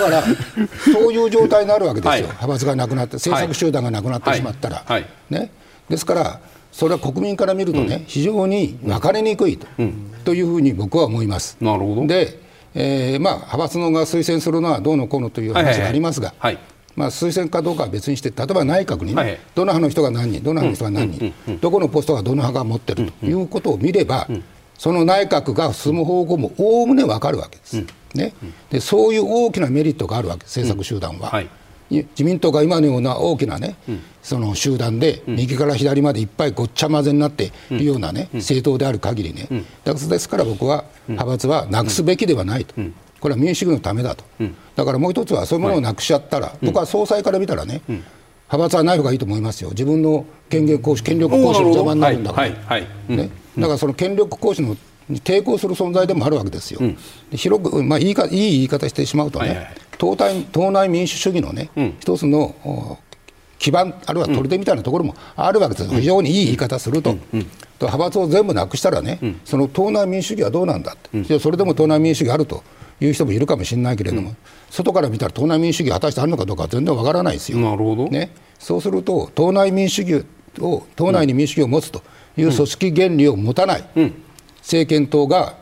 からそういう状態になるわけですよ、はい、派閥がなくなって政策集団がなくなってしまったら、ね、ですからそれは国民から見るとね、うん、非常に分かりにくいとうん、というふうに僕は思います。なるほど。で、えーまあ、派閥のが推薦するのはどうのこうのという話がありますが、まあ、推薦かどうかは別にして、例えば内閣にね、はい、どの派の人が何人、どの派の人が何人、どこのポストがどの派が持ってるということを見れば、その内閣が進む方向もおおむね分かるわけです、ね。で。そういう大きなメリットがあるわけ、政策集団は。はい自民党が今のような大きなね、うん、その集団で、右から左までいっぱいごっちゃ混ぜになっているようなね、政党である限りね、ですから僕は派閥はなくすべきではないと。これは民主主義のためだと、だからもう一つはそういうものをなくしちゃったら、僕は総裁から見たらね、派閥はない方がいいと思いますよ、自分の権限行使権力行使の邪魔になるんだから、ね、だからその権力行使の抵抗する存在でもあるわけですよ、広く、まあ、いいかいい言い方してしまうとね、はいはい。党内党内民主主義のね、うん、一つの基盤、あるいは取り手みたいなところもあるわけです、うん、非常にいい言い方すると、うん。うん、派閥を全部なくしたらね、その党内民主主義はどうなんだって、それでも党内民主主義あるという人もいるかもしれないけれども、外から見たら党内民主主義果たしてあるのかどうかは全然わからないですよ。なるほど。ね、そうすると、党内民主主義を、党内に民主主義を持つという組織原理を持たない政権党が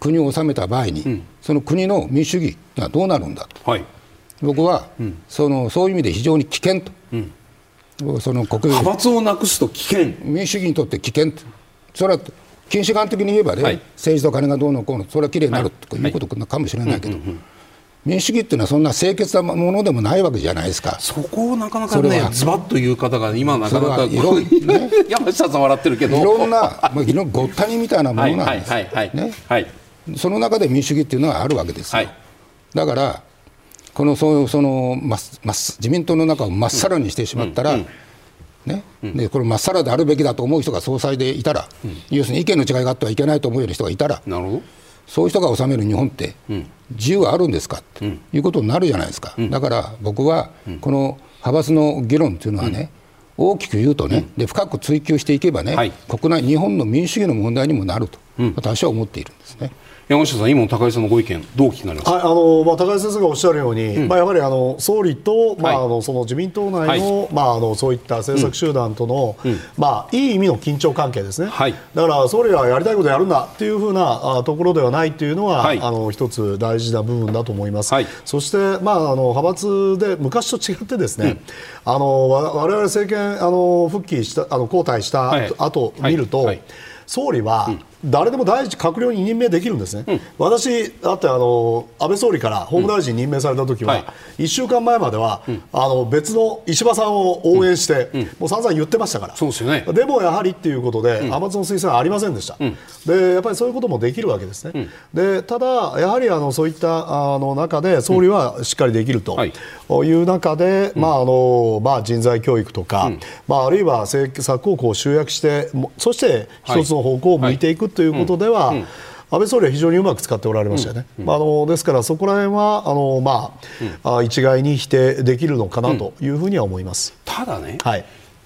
国を治めた場合に、その国の民主主義がどうなるんだと、はい、僕は、うん、そのそういう意味で非常に危険と、うん、その国派閥をなくすと危険。民主主義にとって危険と、それは近視眼的に言えばね、はい、政治と金がどうのこうの、それはきれいになるということかもしれないけど。民主主義っていうのはそんな清潔なものでもないわけじゃないですか。そこをなかなかね、ズバッという方が今なかなかいろ、ね、山下さん笑ってるけど、いろんな、まあ、ごったにみたいなものなんです。その中で民主主義っていうのはあるわけですよ。はい、だからこのそうそのまま自民党の中をまっさらにしてしまったら、うんうん。ね、でこれまっさらであるべきだと思う人が総裁でいたら、うん、要するに意見の違いがあってはいけないと思うような人がいたら、なるほどそういう人が治める日本って、自由はあるんですかということになるじゃないですか、だから僕は、この派閥の議論というのはね、大きく言うとね、で深く追求していけばね、はい、国内、日本の民主主義の問題にもなると、私は思っているんですね。山下さん、今の高井さんのご意見、どう聞きになりますはい、あのまあ、高井先生がおっしゃるように、うん、まあ、やはりあの総理と、まあ、あのその自民党内のはい、まあ、あのそういった政策集団との、うん、まあ、いい意味の緊張関係ですね、はい、だから総理はやりたいことやるんだっていうふうなあところではないというのは、はい、あの一つ大事な部分だと思います、そして、まあ、あの派閥で昔と違ってですね、うん、あのわれわれ政権あの復帰したあの交代した後、見ると、総理は、誰でも大臣閣僚に任命できるんですね、うん、私、だってあの安倍総理から法務大臣に任命された時は、うん。はい、1週間前までは、うん、あの別の石破さんを応援して、もう散々言ってましたから、そうですよね、でもやはりっていうことで、派閥の推薦はありませんでした、でやっぱりそういうこともできるわけですね、でただ、やはりあのそういったあの中で、総理はしっかりできるとい。う中で、まああのまあ、人材教育とか、まあ、あるいは政策をこう集約して、そして一つの方向を向いていくということでは、安倍総理は非常にうまく使っておられましたよね、うん。うん、あのですからそこら辺はあの、まあ、うん、一概に否定できるのかなというふうには思います、ただね、はい、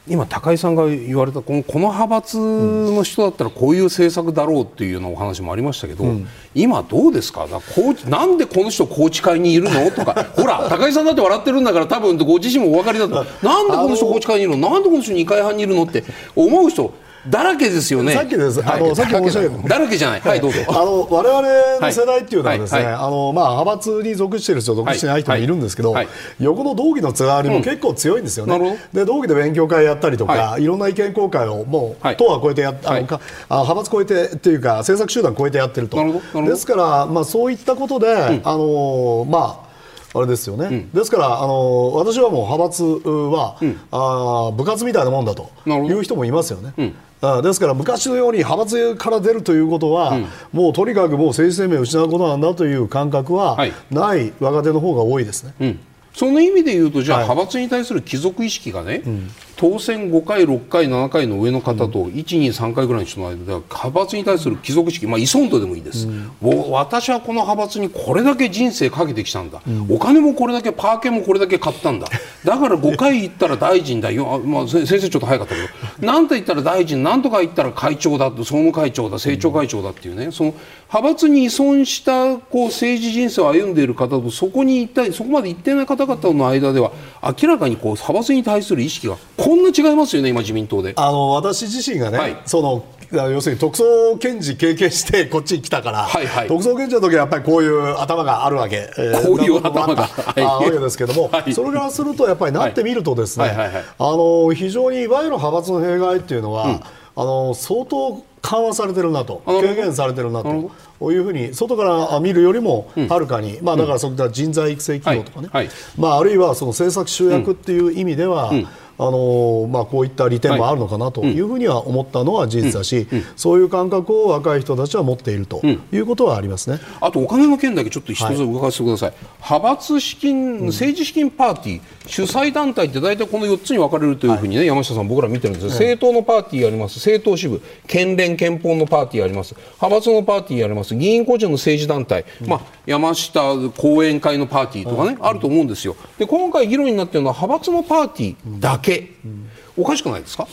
今、高井さんが言われたこのこの派閥の人だったらこういう政策だろうっていうようなお話もありましたけど、うん、今、どうですか？だこうなんでこの人、宏池会にいるの？とか。ほら、高井さんだって笑ってるんだから多分ご自身もお分かりだと。なんでこの人、宏池会にいるの？なんでこの人、二階派にいるの？って思う人だらけですよね。さっきです。あの、さっき申し上げた。だらけじゃない。はい、どうぞ。あの、我々の世代っていうのはですね、あの、まあ、派閥に属している人、属してない人もいるんですけど、横の同期のつながりも結構強いんですよね。で、同期で勉強会やったりとか、いろんな意見交換をもう、党は超えてやあのか、派閥超えてっていうか、政策集団超えてやってると。ですから、まあ、そういったことで、あの、まあ、あれですよね、うん、ですからあの私はもう派閥は、うん、あ部活みたいなもんだという人もいますよね。うん。ですから昔のように派閥から出るということは、うん、もうとにかくもう政治生命を失うことなんだという感覚はない若手の方が多いですね。うん。その意味で言うとじゃあ、派閥に対する貴族意識がね、うん、当選5回、6回、7回の上の方と、1、2、3回ぐらいの人の間では派閥に対する貴族意識、まあ、イソンドでもいいです、うん、私はこの派閥にこれだけ人生かけてきたんだ、うん、お金もこれだけパーケもこれだけ買ったんだ。だから5回行ったら大臣だよ、まあ、先生ちょっと早かったけど。なんと言ったら大臣なんとか言ったら会長だ総務会長だ政調会長だっていうね。その派閥に依存したこう政治人生を歩んでいる方とそこに行ったそこまで行ってない方々の間では明らかにこう派閥に対する意識がこんな違いますよね今自民党で。あの私自身がね、はい、その要するに特捜検事経験してこっちに来たから、はいはい、特捜検事の時はやっぱりこういう頭があるわけ、えー、こういう頭があるわけですけども、はい、それからするとやっぱりなってみるとですね、あの非常にいわゆる派閥の弊害っていうのは、うん、あの相当緩和されてるなと軽減されてるなと。いうふうに外から見るよりもはるかに、うん、まあ、だからそういった人材育成企業とかね、はいはい、まあ、あるいはその政策集約っていう意味では、うんあのまあ、こういった利点もあるのかなというふうには思ったのは事実だし、そういう感覚を若い人たちは持っているということはありますね、あとお金の件だけちょっと一つ伺わせてください、はい、派閥資金、政治資金パーティー、主催団体って大体この4つに分かれるというふうにね、はい、山下さん、僕ら見てるんです政党のパーティーあります、政党支部、県連、憲法のパーティーあります、派閥のパーティーあります、議員個人の政治団体、まあ、山下後援会のパーティーとかね、あると思うんですよ。で今回議論になっているのは派閥のパーティーだけ。おかしくないですか？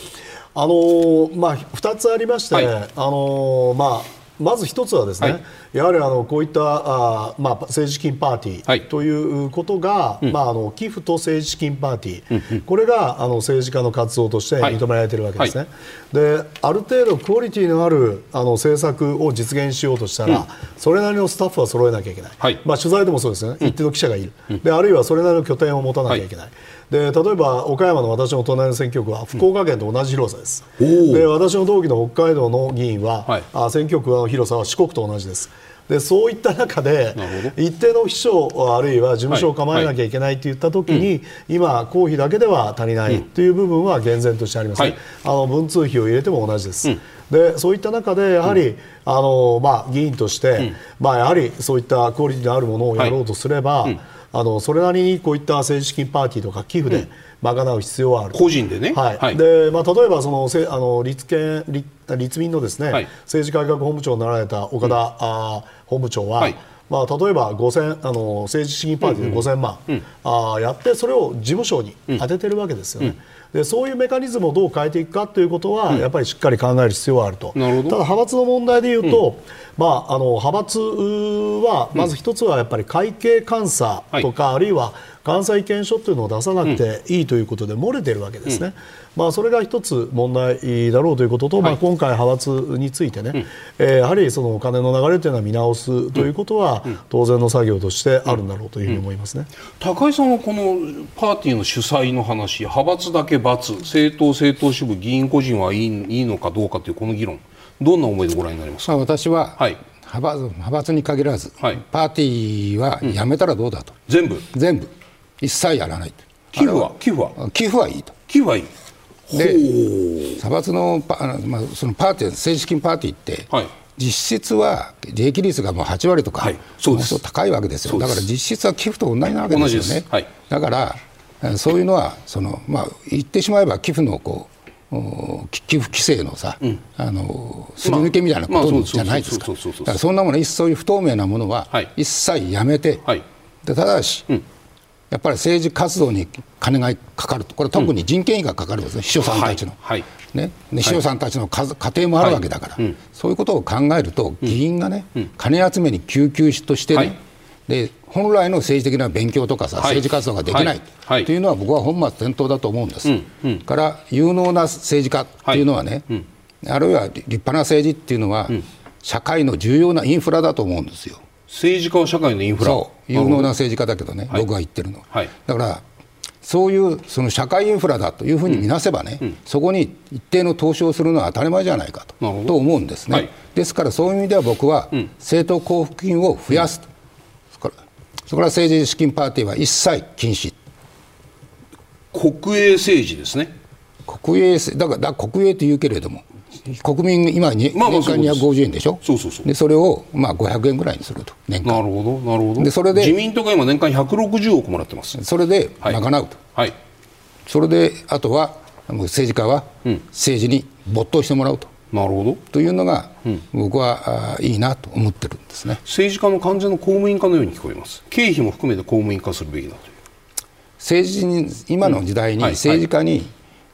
あのまあ、2つありまして、はい、あのまあまず一つはですね、はい、やはりあのこういったあ、まあ、政治資金パーティーということが、はい、まあ、あの寄付と政治資金パーティー、うん、これがあの政治家の活動として認められているわけですね、はい、である程度クオリティのあるあの政策を実現しようとしたら、うん、それなりのスタッフは揃えなきゃいけない、まあ、取材でもそうですね、一定の記者がいる、であるいはそれなりの拠点を持たなきゃいけない。で例えば岡山の私の隣の選挙区は福岡県と同じ広さです、うん、で私の同期の北海道の議員は、はい、あ選挙区の広さは四国と同じです。でそういった中で一定の秘書あるいは事務所を構えなきゃいけないといったときに、はい。はい今、公費だけでは足りないという部分は厳然としてあります、ね、あの文通費を入れても同じです。でそういった中でやはり、あのまあ、議員として、まあ、やはりそういったクオリティのあるものをやろうとすれば、あのそれなりにこういった政治資金パーティーとか寄付で賄う必要はある、個人でね、はい。はい、でまあ、例えばそのせあの立憲立立民のですね、はい、政治改革本部長になられた岡田、うん、あ本部長は、はい。まあ、例えば5000あの政治資金パーティーで5000万、うんうん、あやってそれを事務所に当ててるわけですよね。うんでそういうメカニズムをどう変えていくかということは、やっぱりしっかり考える必要はあると、ただ派閥の問題でいうと、まあ、あの派閥はまず一つはやっぱり会計監査とか、あるいは監査意見書というのを出さなくていいということで漏れているわけですね。まあ、それが一つ問題だろうということと、はい、まあ、今回、派閥についてね、うん、えー、やはりそのお金の流れというのは見直すということは、当然の作業としてあるんだろうというふうに思いますね、うん、高井さんはこのパーティーの主催の話、派閥だけ×、政党、政党支部、議員個人はいいいいのかどうかというこの議論、どんな思いでご覧になりますか？私は、はい、派閥派閥に限らず、はい、パーティーはやめたらどうだと、全部？全部。一切やらない寄付は？寄付は？寄付はいいと。寄付はいいで派閥のパ,、まあ、そのパーティー政治資金パーティーって、はい、実質は利益率がもう8割とか、はい、そうです。高いわけですよ。だから実質は寄付と同じなわけですよね、はい、だからそういうのはその、まあ、言ってしまえば寄付のこう寄付規制のさ、うん、あのすり抜けみたいなことじゃないですか。だからそんなものそういう不透明なものは一切やめて、はい、でただし、うん、やっぱり政治活動に金がかかると。これ特に人件費がかかるんですね、秘書さんたちの、はい、ね、秘書さんたちの家庭もあるわけだから、そういうことを考えると議員がね、金集めに救急としてね、で本来の政治的な勉強とかさ、はい、政治活動ができない、はい、とい。うのは僕は本末転倒だと思うんです、うんうん、から有能な政治家っていうのはね、はい。うん、あるいは立派な政治っていうのは、うん、社会の重要なインフラだと思うんですよ。政治家は社会のインフラ。そう。有能な政治家だけどね、僕が言ってるのは、だからそういうその社会インフラだというふうに見なせばね、うん。うん、そこに一定の投資をするのは当たり前じゃないかと。と思うんですね、はい、ですからそういう意味では僕は政党交付金を増やすと、それから政治資金パーティーは一切禁止。国営政治ですね。国営だからだ国営と言うけれども国民今に、まあ、年間250円でしょ？そうそうそう。でそれをまあ500円ぐらいにすると年間。なるほどなるほど。でそれで自民党が今年間160億もらってます。それで賄うと、はい、それであとは政治家は政治に没頭してもらうと、なるほど。というのが、うん、僕はいいなと思ってるんですね。政治家の完全の公務員化のように聞こえます。経費も含めて公務員化するべきだという。政治に今の時代に政治家に、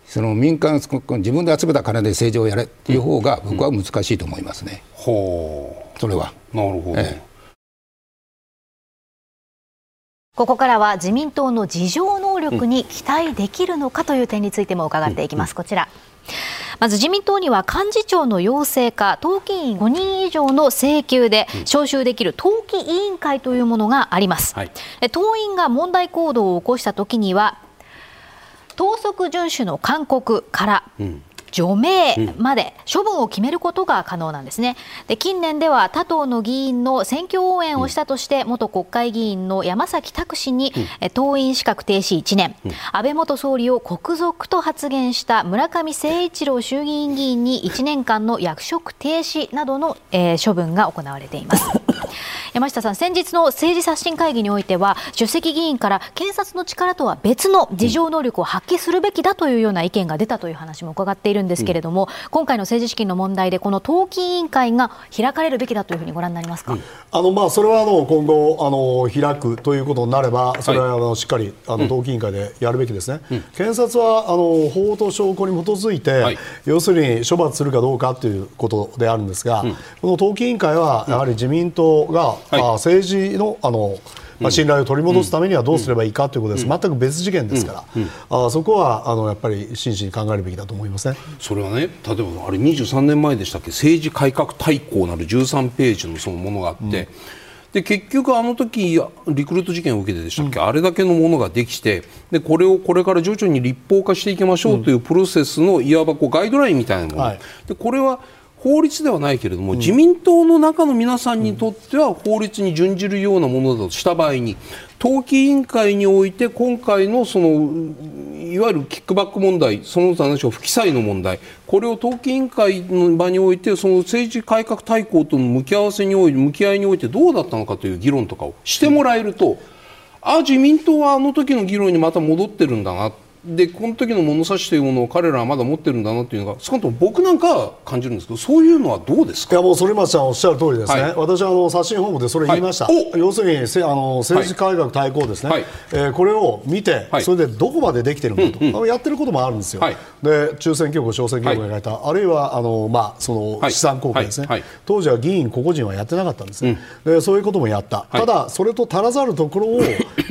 その民間自分で集めた金で政治をやれっていう方が僕は難しいと思いますね、うん、ほう。それは。なるほど、ええ。ここからは自民党の自浄能力に期待できるのかという点についても伺っていきます。こちら。まず自民党には幹事長の要請か党議員5人以上の請求で招集できる党紀委員会というものがあります、はい、党員が問題行動を起こしたときには党則遵守の勧告から、うん除名まで処分を決めることが可能なんですね。で近年では他党の議員の選挙応援をしたとして、元国会議員の山崎拓氏に、党員資格停止1年、安倍元総理を国賊と発言した村上誠一郎衆議院議員に1年間の役職停止などの、えー、処分が行われています。山下さん、先日の政治刷新会議においては、出席議員から検察の力とは別の事情能力を発揮するべきだというような意見が出たという話も伺っているんですけれども、うん、今回の政治資金の問題で、この党紀委員会が開かれるべきだというふうにご覧になりますか、うん、あのまあ、それはあの今後あの、開くということになれば、それはあのしっかりあの党紀委員会でやるべきですね、うん、検察はあの法と証拠に基づいて、はい、要するに処罰するかどうかということであるんですが、この党紀委員会はやはり自民党がはい、あ政治のあのまあ、信頼を取り戻すためにはどうすればいいかということです、全く別事件ですから、あそこはあのやっぱり真摯に考えるべきだと思いますねそれはね、例えばあれ23年前でしたっけ、政治改革大綱なる13ページのそのものがあって、で結局、あの時リクルート事件を受けてでしたっけ、うん、あれだけのものができてでこれをこれから徐々に立法化していきましょうというプロセスのいわばこうガイドラインみたいなもの、はい、でこれは法律ではないけれども、うん、自民党の中の皆さんにとっては法律に準じるようなものだとした場合に党紀委員会において今回のそのいわゆるキックバック問題その他の不記載の問題これを党紀委員会の場においてその政治改革大綱との向き合わせにおいて向き合いにおいてどうだったのかという議論とかをしてもらえると、うん、あ自民党はあの時の議論にまた戻ってるんだなでこの時の物差しというものを彼らはまだ持ってるんだなというのが少なくとも僕なんかは感じるんですけどそういうのはどうですか？いやもう反町さんおっしゃる通りですね、はい、私はあの刷新本部でそれ言いました、はい、要するにせあの政治改革対抗ですね、はい、えー、これを見て、それでどこまでできてるのかと、うんうん、やってることもあるんですよ、で中選挙区、小選挙区が描いた、あるいはあの、まあ、その資産公開ですね、当時は議員個々人はやってなかったんですね、うん、でそういうこともやった、ただ、それと足らざるところを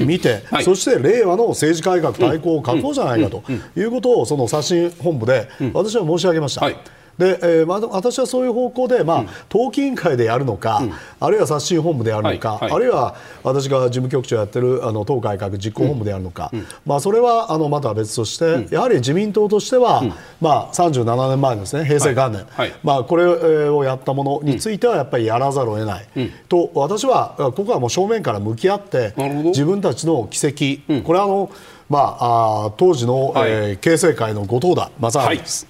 見て、そして令和の政治改革対抗を書こうじゃないかということをその刷新本部で私は申し上げました。はい。で、えーまあ、私はそういう方向で、まあ党紀委員会でやるのか、あるいは刷新本部でやるのか、はい。はい。あるいは私が事務局長やってるあの党改革実行本部でやるのか、まあ、それはあのまた別として、やはり自民党としては、まあ、37年前のですね平成元年、はい。はいまあ、これをやったものについてはやっぱりやらざるを得ない、と私はここはもう正面から向き合って自分たちの軌跡、これはあのまあ、あー当時の、はい。えー経生会の後藤田正治、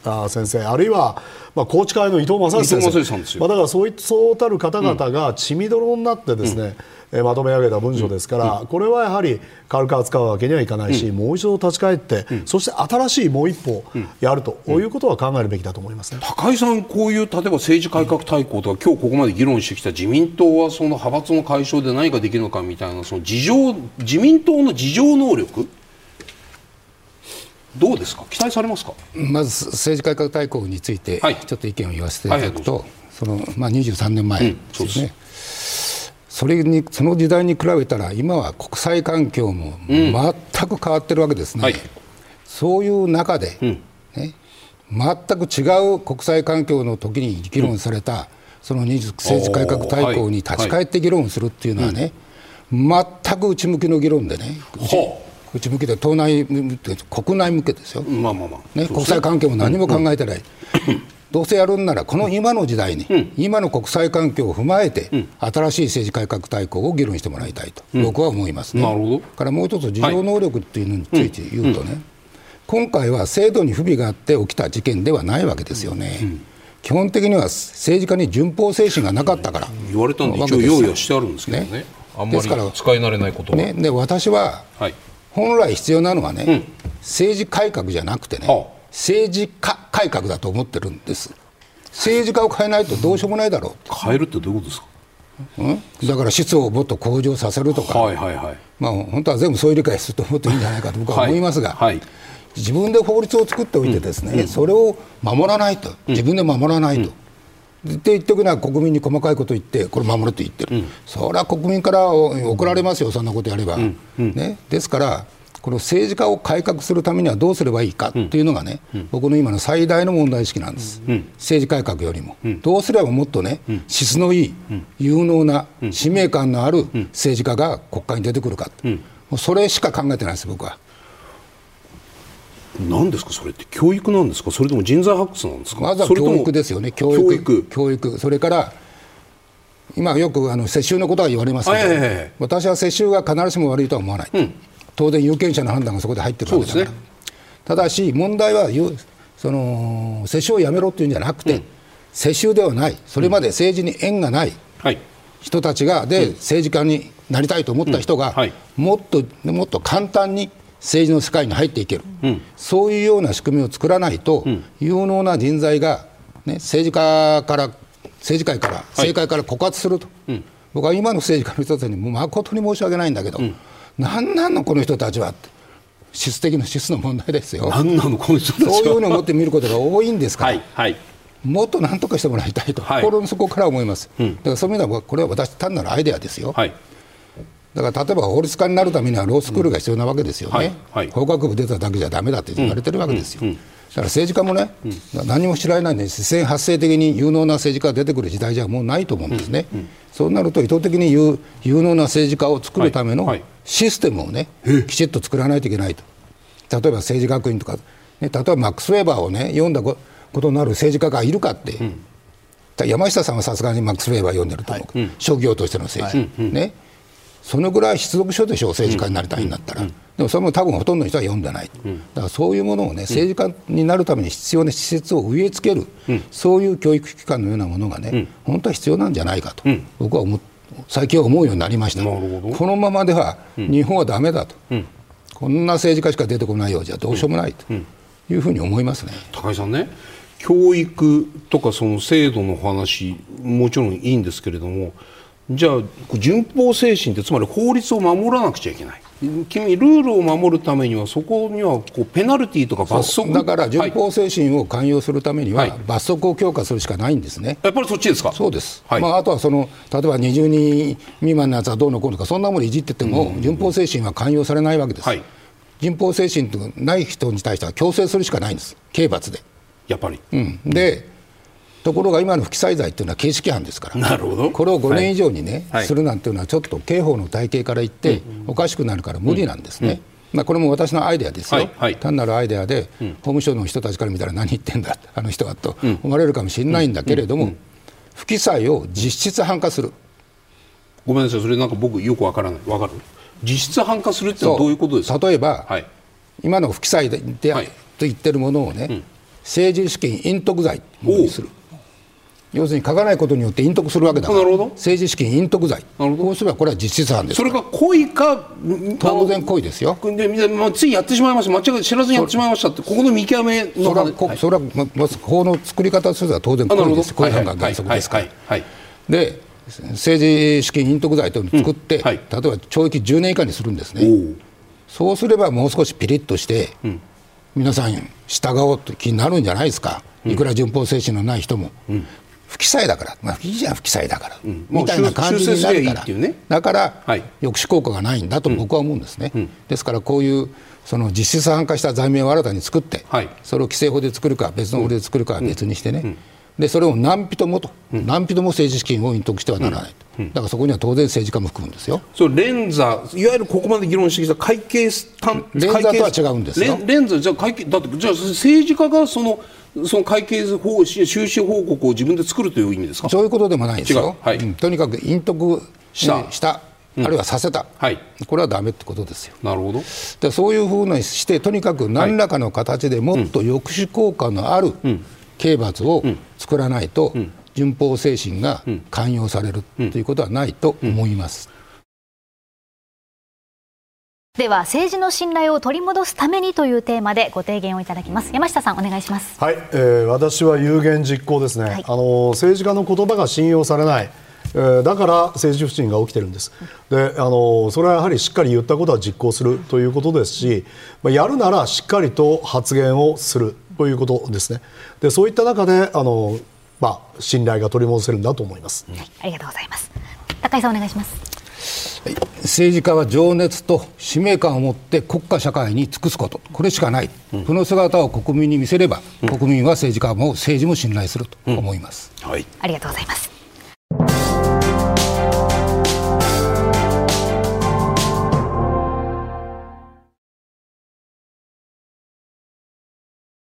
はい先生あるいは、まあ、宏池会の伊藤正史先生。まあ、だからそういそうたる方々が血みどろになってですね、えーまとめ上げた文書ですから、これはやはり軽く扱うわけにはいかないし、もう一度立ち返って、そして新しいもう一歩やると、こういうことは考えるべきだと思いますね。高井さん、こういう例えば政治改革大綱とか、今日ここまで議論してきた自民党はその派閥の解消で何かできるのかみたいな、その事情自民党の事情能力、どうですか、期待されますか？まず政治改革大綱について、はい。ちょっと意見を言わせていただくと、はいそのまあ、23年前ですようんそうね、それにその時代に比べたら、今は国際環境も全く変わってるわけですね、はい。そういう中で、ん。ね、全く違う国際環境の時に議論された、その20政治改革大綱に立ち返って議論するっていうのはね、全く内向きの議論でね、ほ内向きで党内向け、国内向けですよ。うまあまあまあ、ね、国際関係も何も考えてない、どうせやるんなら、この今の時代に、今の国際環境を踏まえて、新しい政治改革大綱を議論してもらいたいと、僕は思いますね。なるほど。からもう一つ、事情能力っていうのについて言うとね、今回は制度に不備があって起きた事件ではないわけですよね。基本的には政治家に順法精神がなかったから、言われたんで、一応用意はしてあるんですけどね、ね。あんまりですから使い慣れないことは。ね、で私ははい、本来必要なのはね、政治改革じゃなくてね、はあ。政治家改革だと思ってるんです。政治家を変えないとどうしようもないだろ変えるってどういうことですか？う、うん、だから質をもっと向上させるとか、はいはいはい。まあ、本当は全部そういう理解すると思っていいんじゃないかと僕は思いますが、はい。はい自分で法律を作っておいてですね、それを守らないと、自分で守らないと。って言っておくのは国民に細かいこと言って、これ守るって言ってる、それは国民から怒られますよ、そんなことやれば。ね、ですから、この政治家を改革するためにはどうすればいいかっていうのがね、僕の今の最大の問題意識なんです、政治改革よりも、どうすればもっとね、質のいい、有能な、使命感のある政治家が国会に出てくるか、もうそれしか考えてないです、僕は。何ですかそれって教育なんですか？それとも人材発掘なんですか？まずは教育ですよね、教育、教育。それから今、よくあの世襲のことは言われますけど、私は世襲が必ずしも悪いとは思わない、当然、有権者の判断がそこで入ってるわけだから、そうですただし、問題は有その世襲をやめろっていうんじゃなくて、世襲ではない、それまで政治に縁がないはい。人たちが、で政治家になりたいと思った人が、うん。はい。もっともっと簡単に政治の世界に入っていける、そういうような仕組みを作らないと、有能な人材が、ね、政治家から、政治界から、政界から枯渇すると、僕は今の政治家の人たちにもう誠に申し訳ないんだけど、なん。なんの、この人たちはって、質的な質の問題ですよ。何なのこの人たちは。そういうふうに思って見ることが多いんですから、はいはい。もっとなんとかしてもらいたいと、はい。心の底から思います、だからそういう意味では、これは私、単なるアイデアですよ、はいだから例えば法律家になるためにはロースクールが必要なわけですよね、はいはい。法学部出ただけじゃだめだって言われてるわけですよ、だから政治家もね、何も知られないのに、自然発生的に有能な政治家が出てくる時代じゃもうないと思うんですね、そうなると意図的に有有能な政治家を作るためのはいはい。システムをね、きちっと作らないといけないと、例えば政治学院とか、ね、例えばマックス・ウェーバーをね、読んだこことのある政治家がいるかって。山下さんはさすがにマックス・ウェーバー読んでると思う、職業としての政治、ね、そのぐらい必読書でしょう、政治家になりたいんだったら、でもそれも多分ほとんどの人は読んでない、だからそういうものをね、政治家になるために必要な施設を植え付ける、そういう教育機関のようなものがね、本当は必要なんじゃないかと、僕は思う最近は思うようになりました、このままでは日本はだめだと、こんな政治家しか出てこないようじゃどうしようもないというふうに思いますね。高井さんね教育とかその制度の話もちろんいいんですけれどもじゃあ順法精神ってつまり法律を守らなくちゃいけない。君ルールを守るためにはそこにはこうペナルティーとか罰則。だから順はい法精神を寛容するためにはい。は罰則を強化するしかないんですね。やっぱりそっちです。かそうです、はい。まあ、あとはその例えば20人未満のやつはどうのこうのとかそんなものいじってても順法精神は寛容されないわけです、はい。順法精神とない人に対しては強制するしかないんです。刑罰で、やっぱり。うん、でところが今の不記載罪っていうのは形式犯ですから。なるほど。これを5年以上にね、はい、するなんていうのはちょっと刑法の体系から言っておかしくなるから無理なんですね。まあ、これも私のアイデアですよ、はい。はい、単なるアイデアで、うん、法務省の人たちから見たら何言ってんだ、あの人はと思われるかもしれないんだけれども、不記載を実質犯化する。ごめんなさい、それなんか僕、よくわからない、わかる？実質犯化するってどういうことですか？例えば、はい、今の不記載で、はい、と言ってるものをね、うん、政治資金隠匿罪にする。要するに書かないことによって隠匿するわけだから。政治資金隠匿罪。こうすればこれは実質犯ですそれが故意か当然故意ですよ。で、まあ、ついやってしまいました。間違い知らずにやってしまいましたってここの見極めのそれは、はい、それは、ま、法の作り方としては当然故意です。故意犯が原則です。から、で政治資金隠匿罪というのを作って、うん。はい、例えば懲役10年以下にするんですね。そうすればもう少しピリッとして、うん、皆さん従おうと気になるんじゃないですか、いくら順法精神のない人も、うん、不記載だから、まあ、いいじゃん不記載だから、うん、みたいな感じになるから、ね、だから、はい、抑止効果がないんだと僕は思うんですね、うん、ですからこういうその実質犯化した罪名を新たに作って、はい、それを規制法で作るか別の法で作るかは別にしてね、でそれを何人もと、何人も政治資金を隠匿してはならないと、だからそこには当然政治家も含むんですよ。そう連座いわゆるここまで議論してきた会計連座とは違うんですよ。連座じゃ会計だってじゃあ政治家がそのその会計報収支報告を自分で作るという意味ですか？そういうことでもないですよ、はい。うん、とにかく隠匿した、した、うん、あるいはさせた、はい、これはだめってことですよ。なるほど。でそういうふうにして、とにかく何らかの形でもっと抑止効果のある刑罰を作らないと、順法精神が寛容されるということはないと思います。では政治の信頼を取り戻すためにというテーマでご提言をいただきます。山下さんお願いします。はい、えー、私は有言実行ですね、はい、あの政治家の言葉が信用されない。えー、だから政治不信が起きてるんです、であのそれはやはりしっかり言ったことは実行するということですし、まあ、やるならしっかりと発言をするということですね、でそういった中であの、まあ、信頼が取り戻せるんだと思います、はい、ありがとうございます。高井さんお願いします政治家は情熱と使命感を持って国家社会に尽くすこと。これしかない、うん、この姿を国民に見せれば、うん、国民は政治家も政治も信頼すると思います、はい、ありがとうございます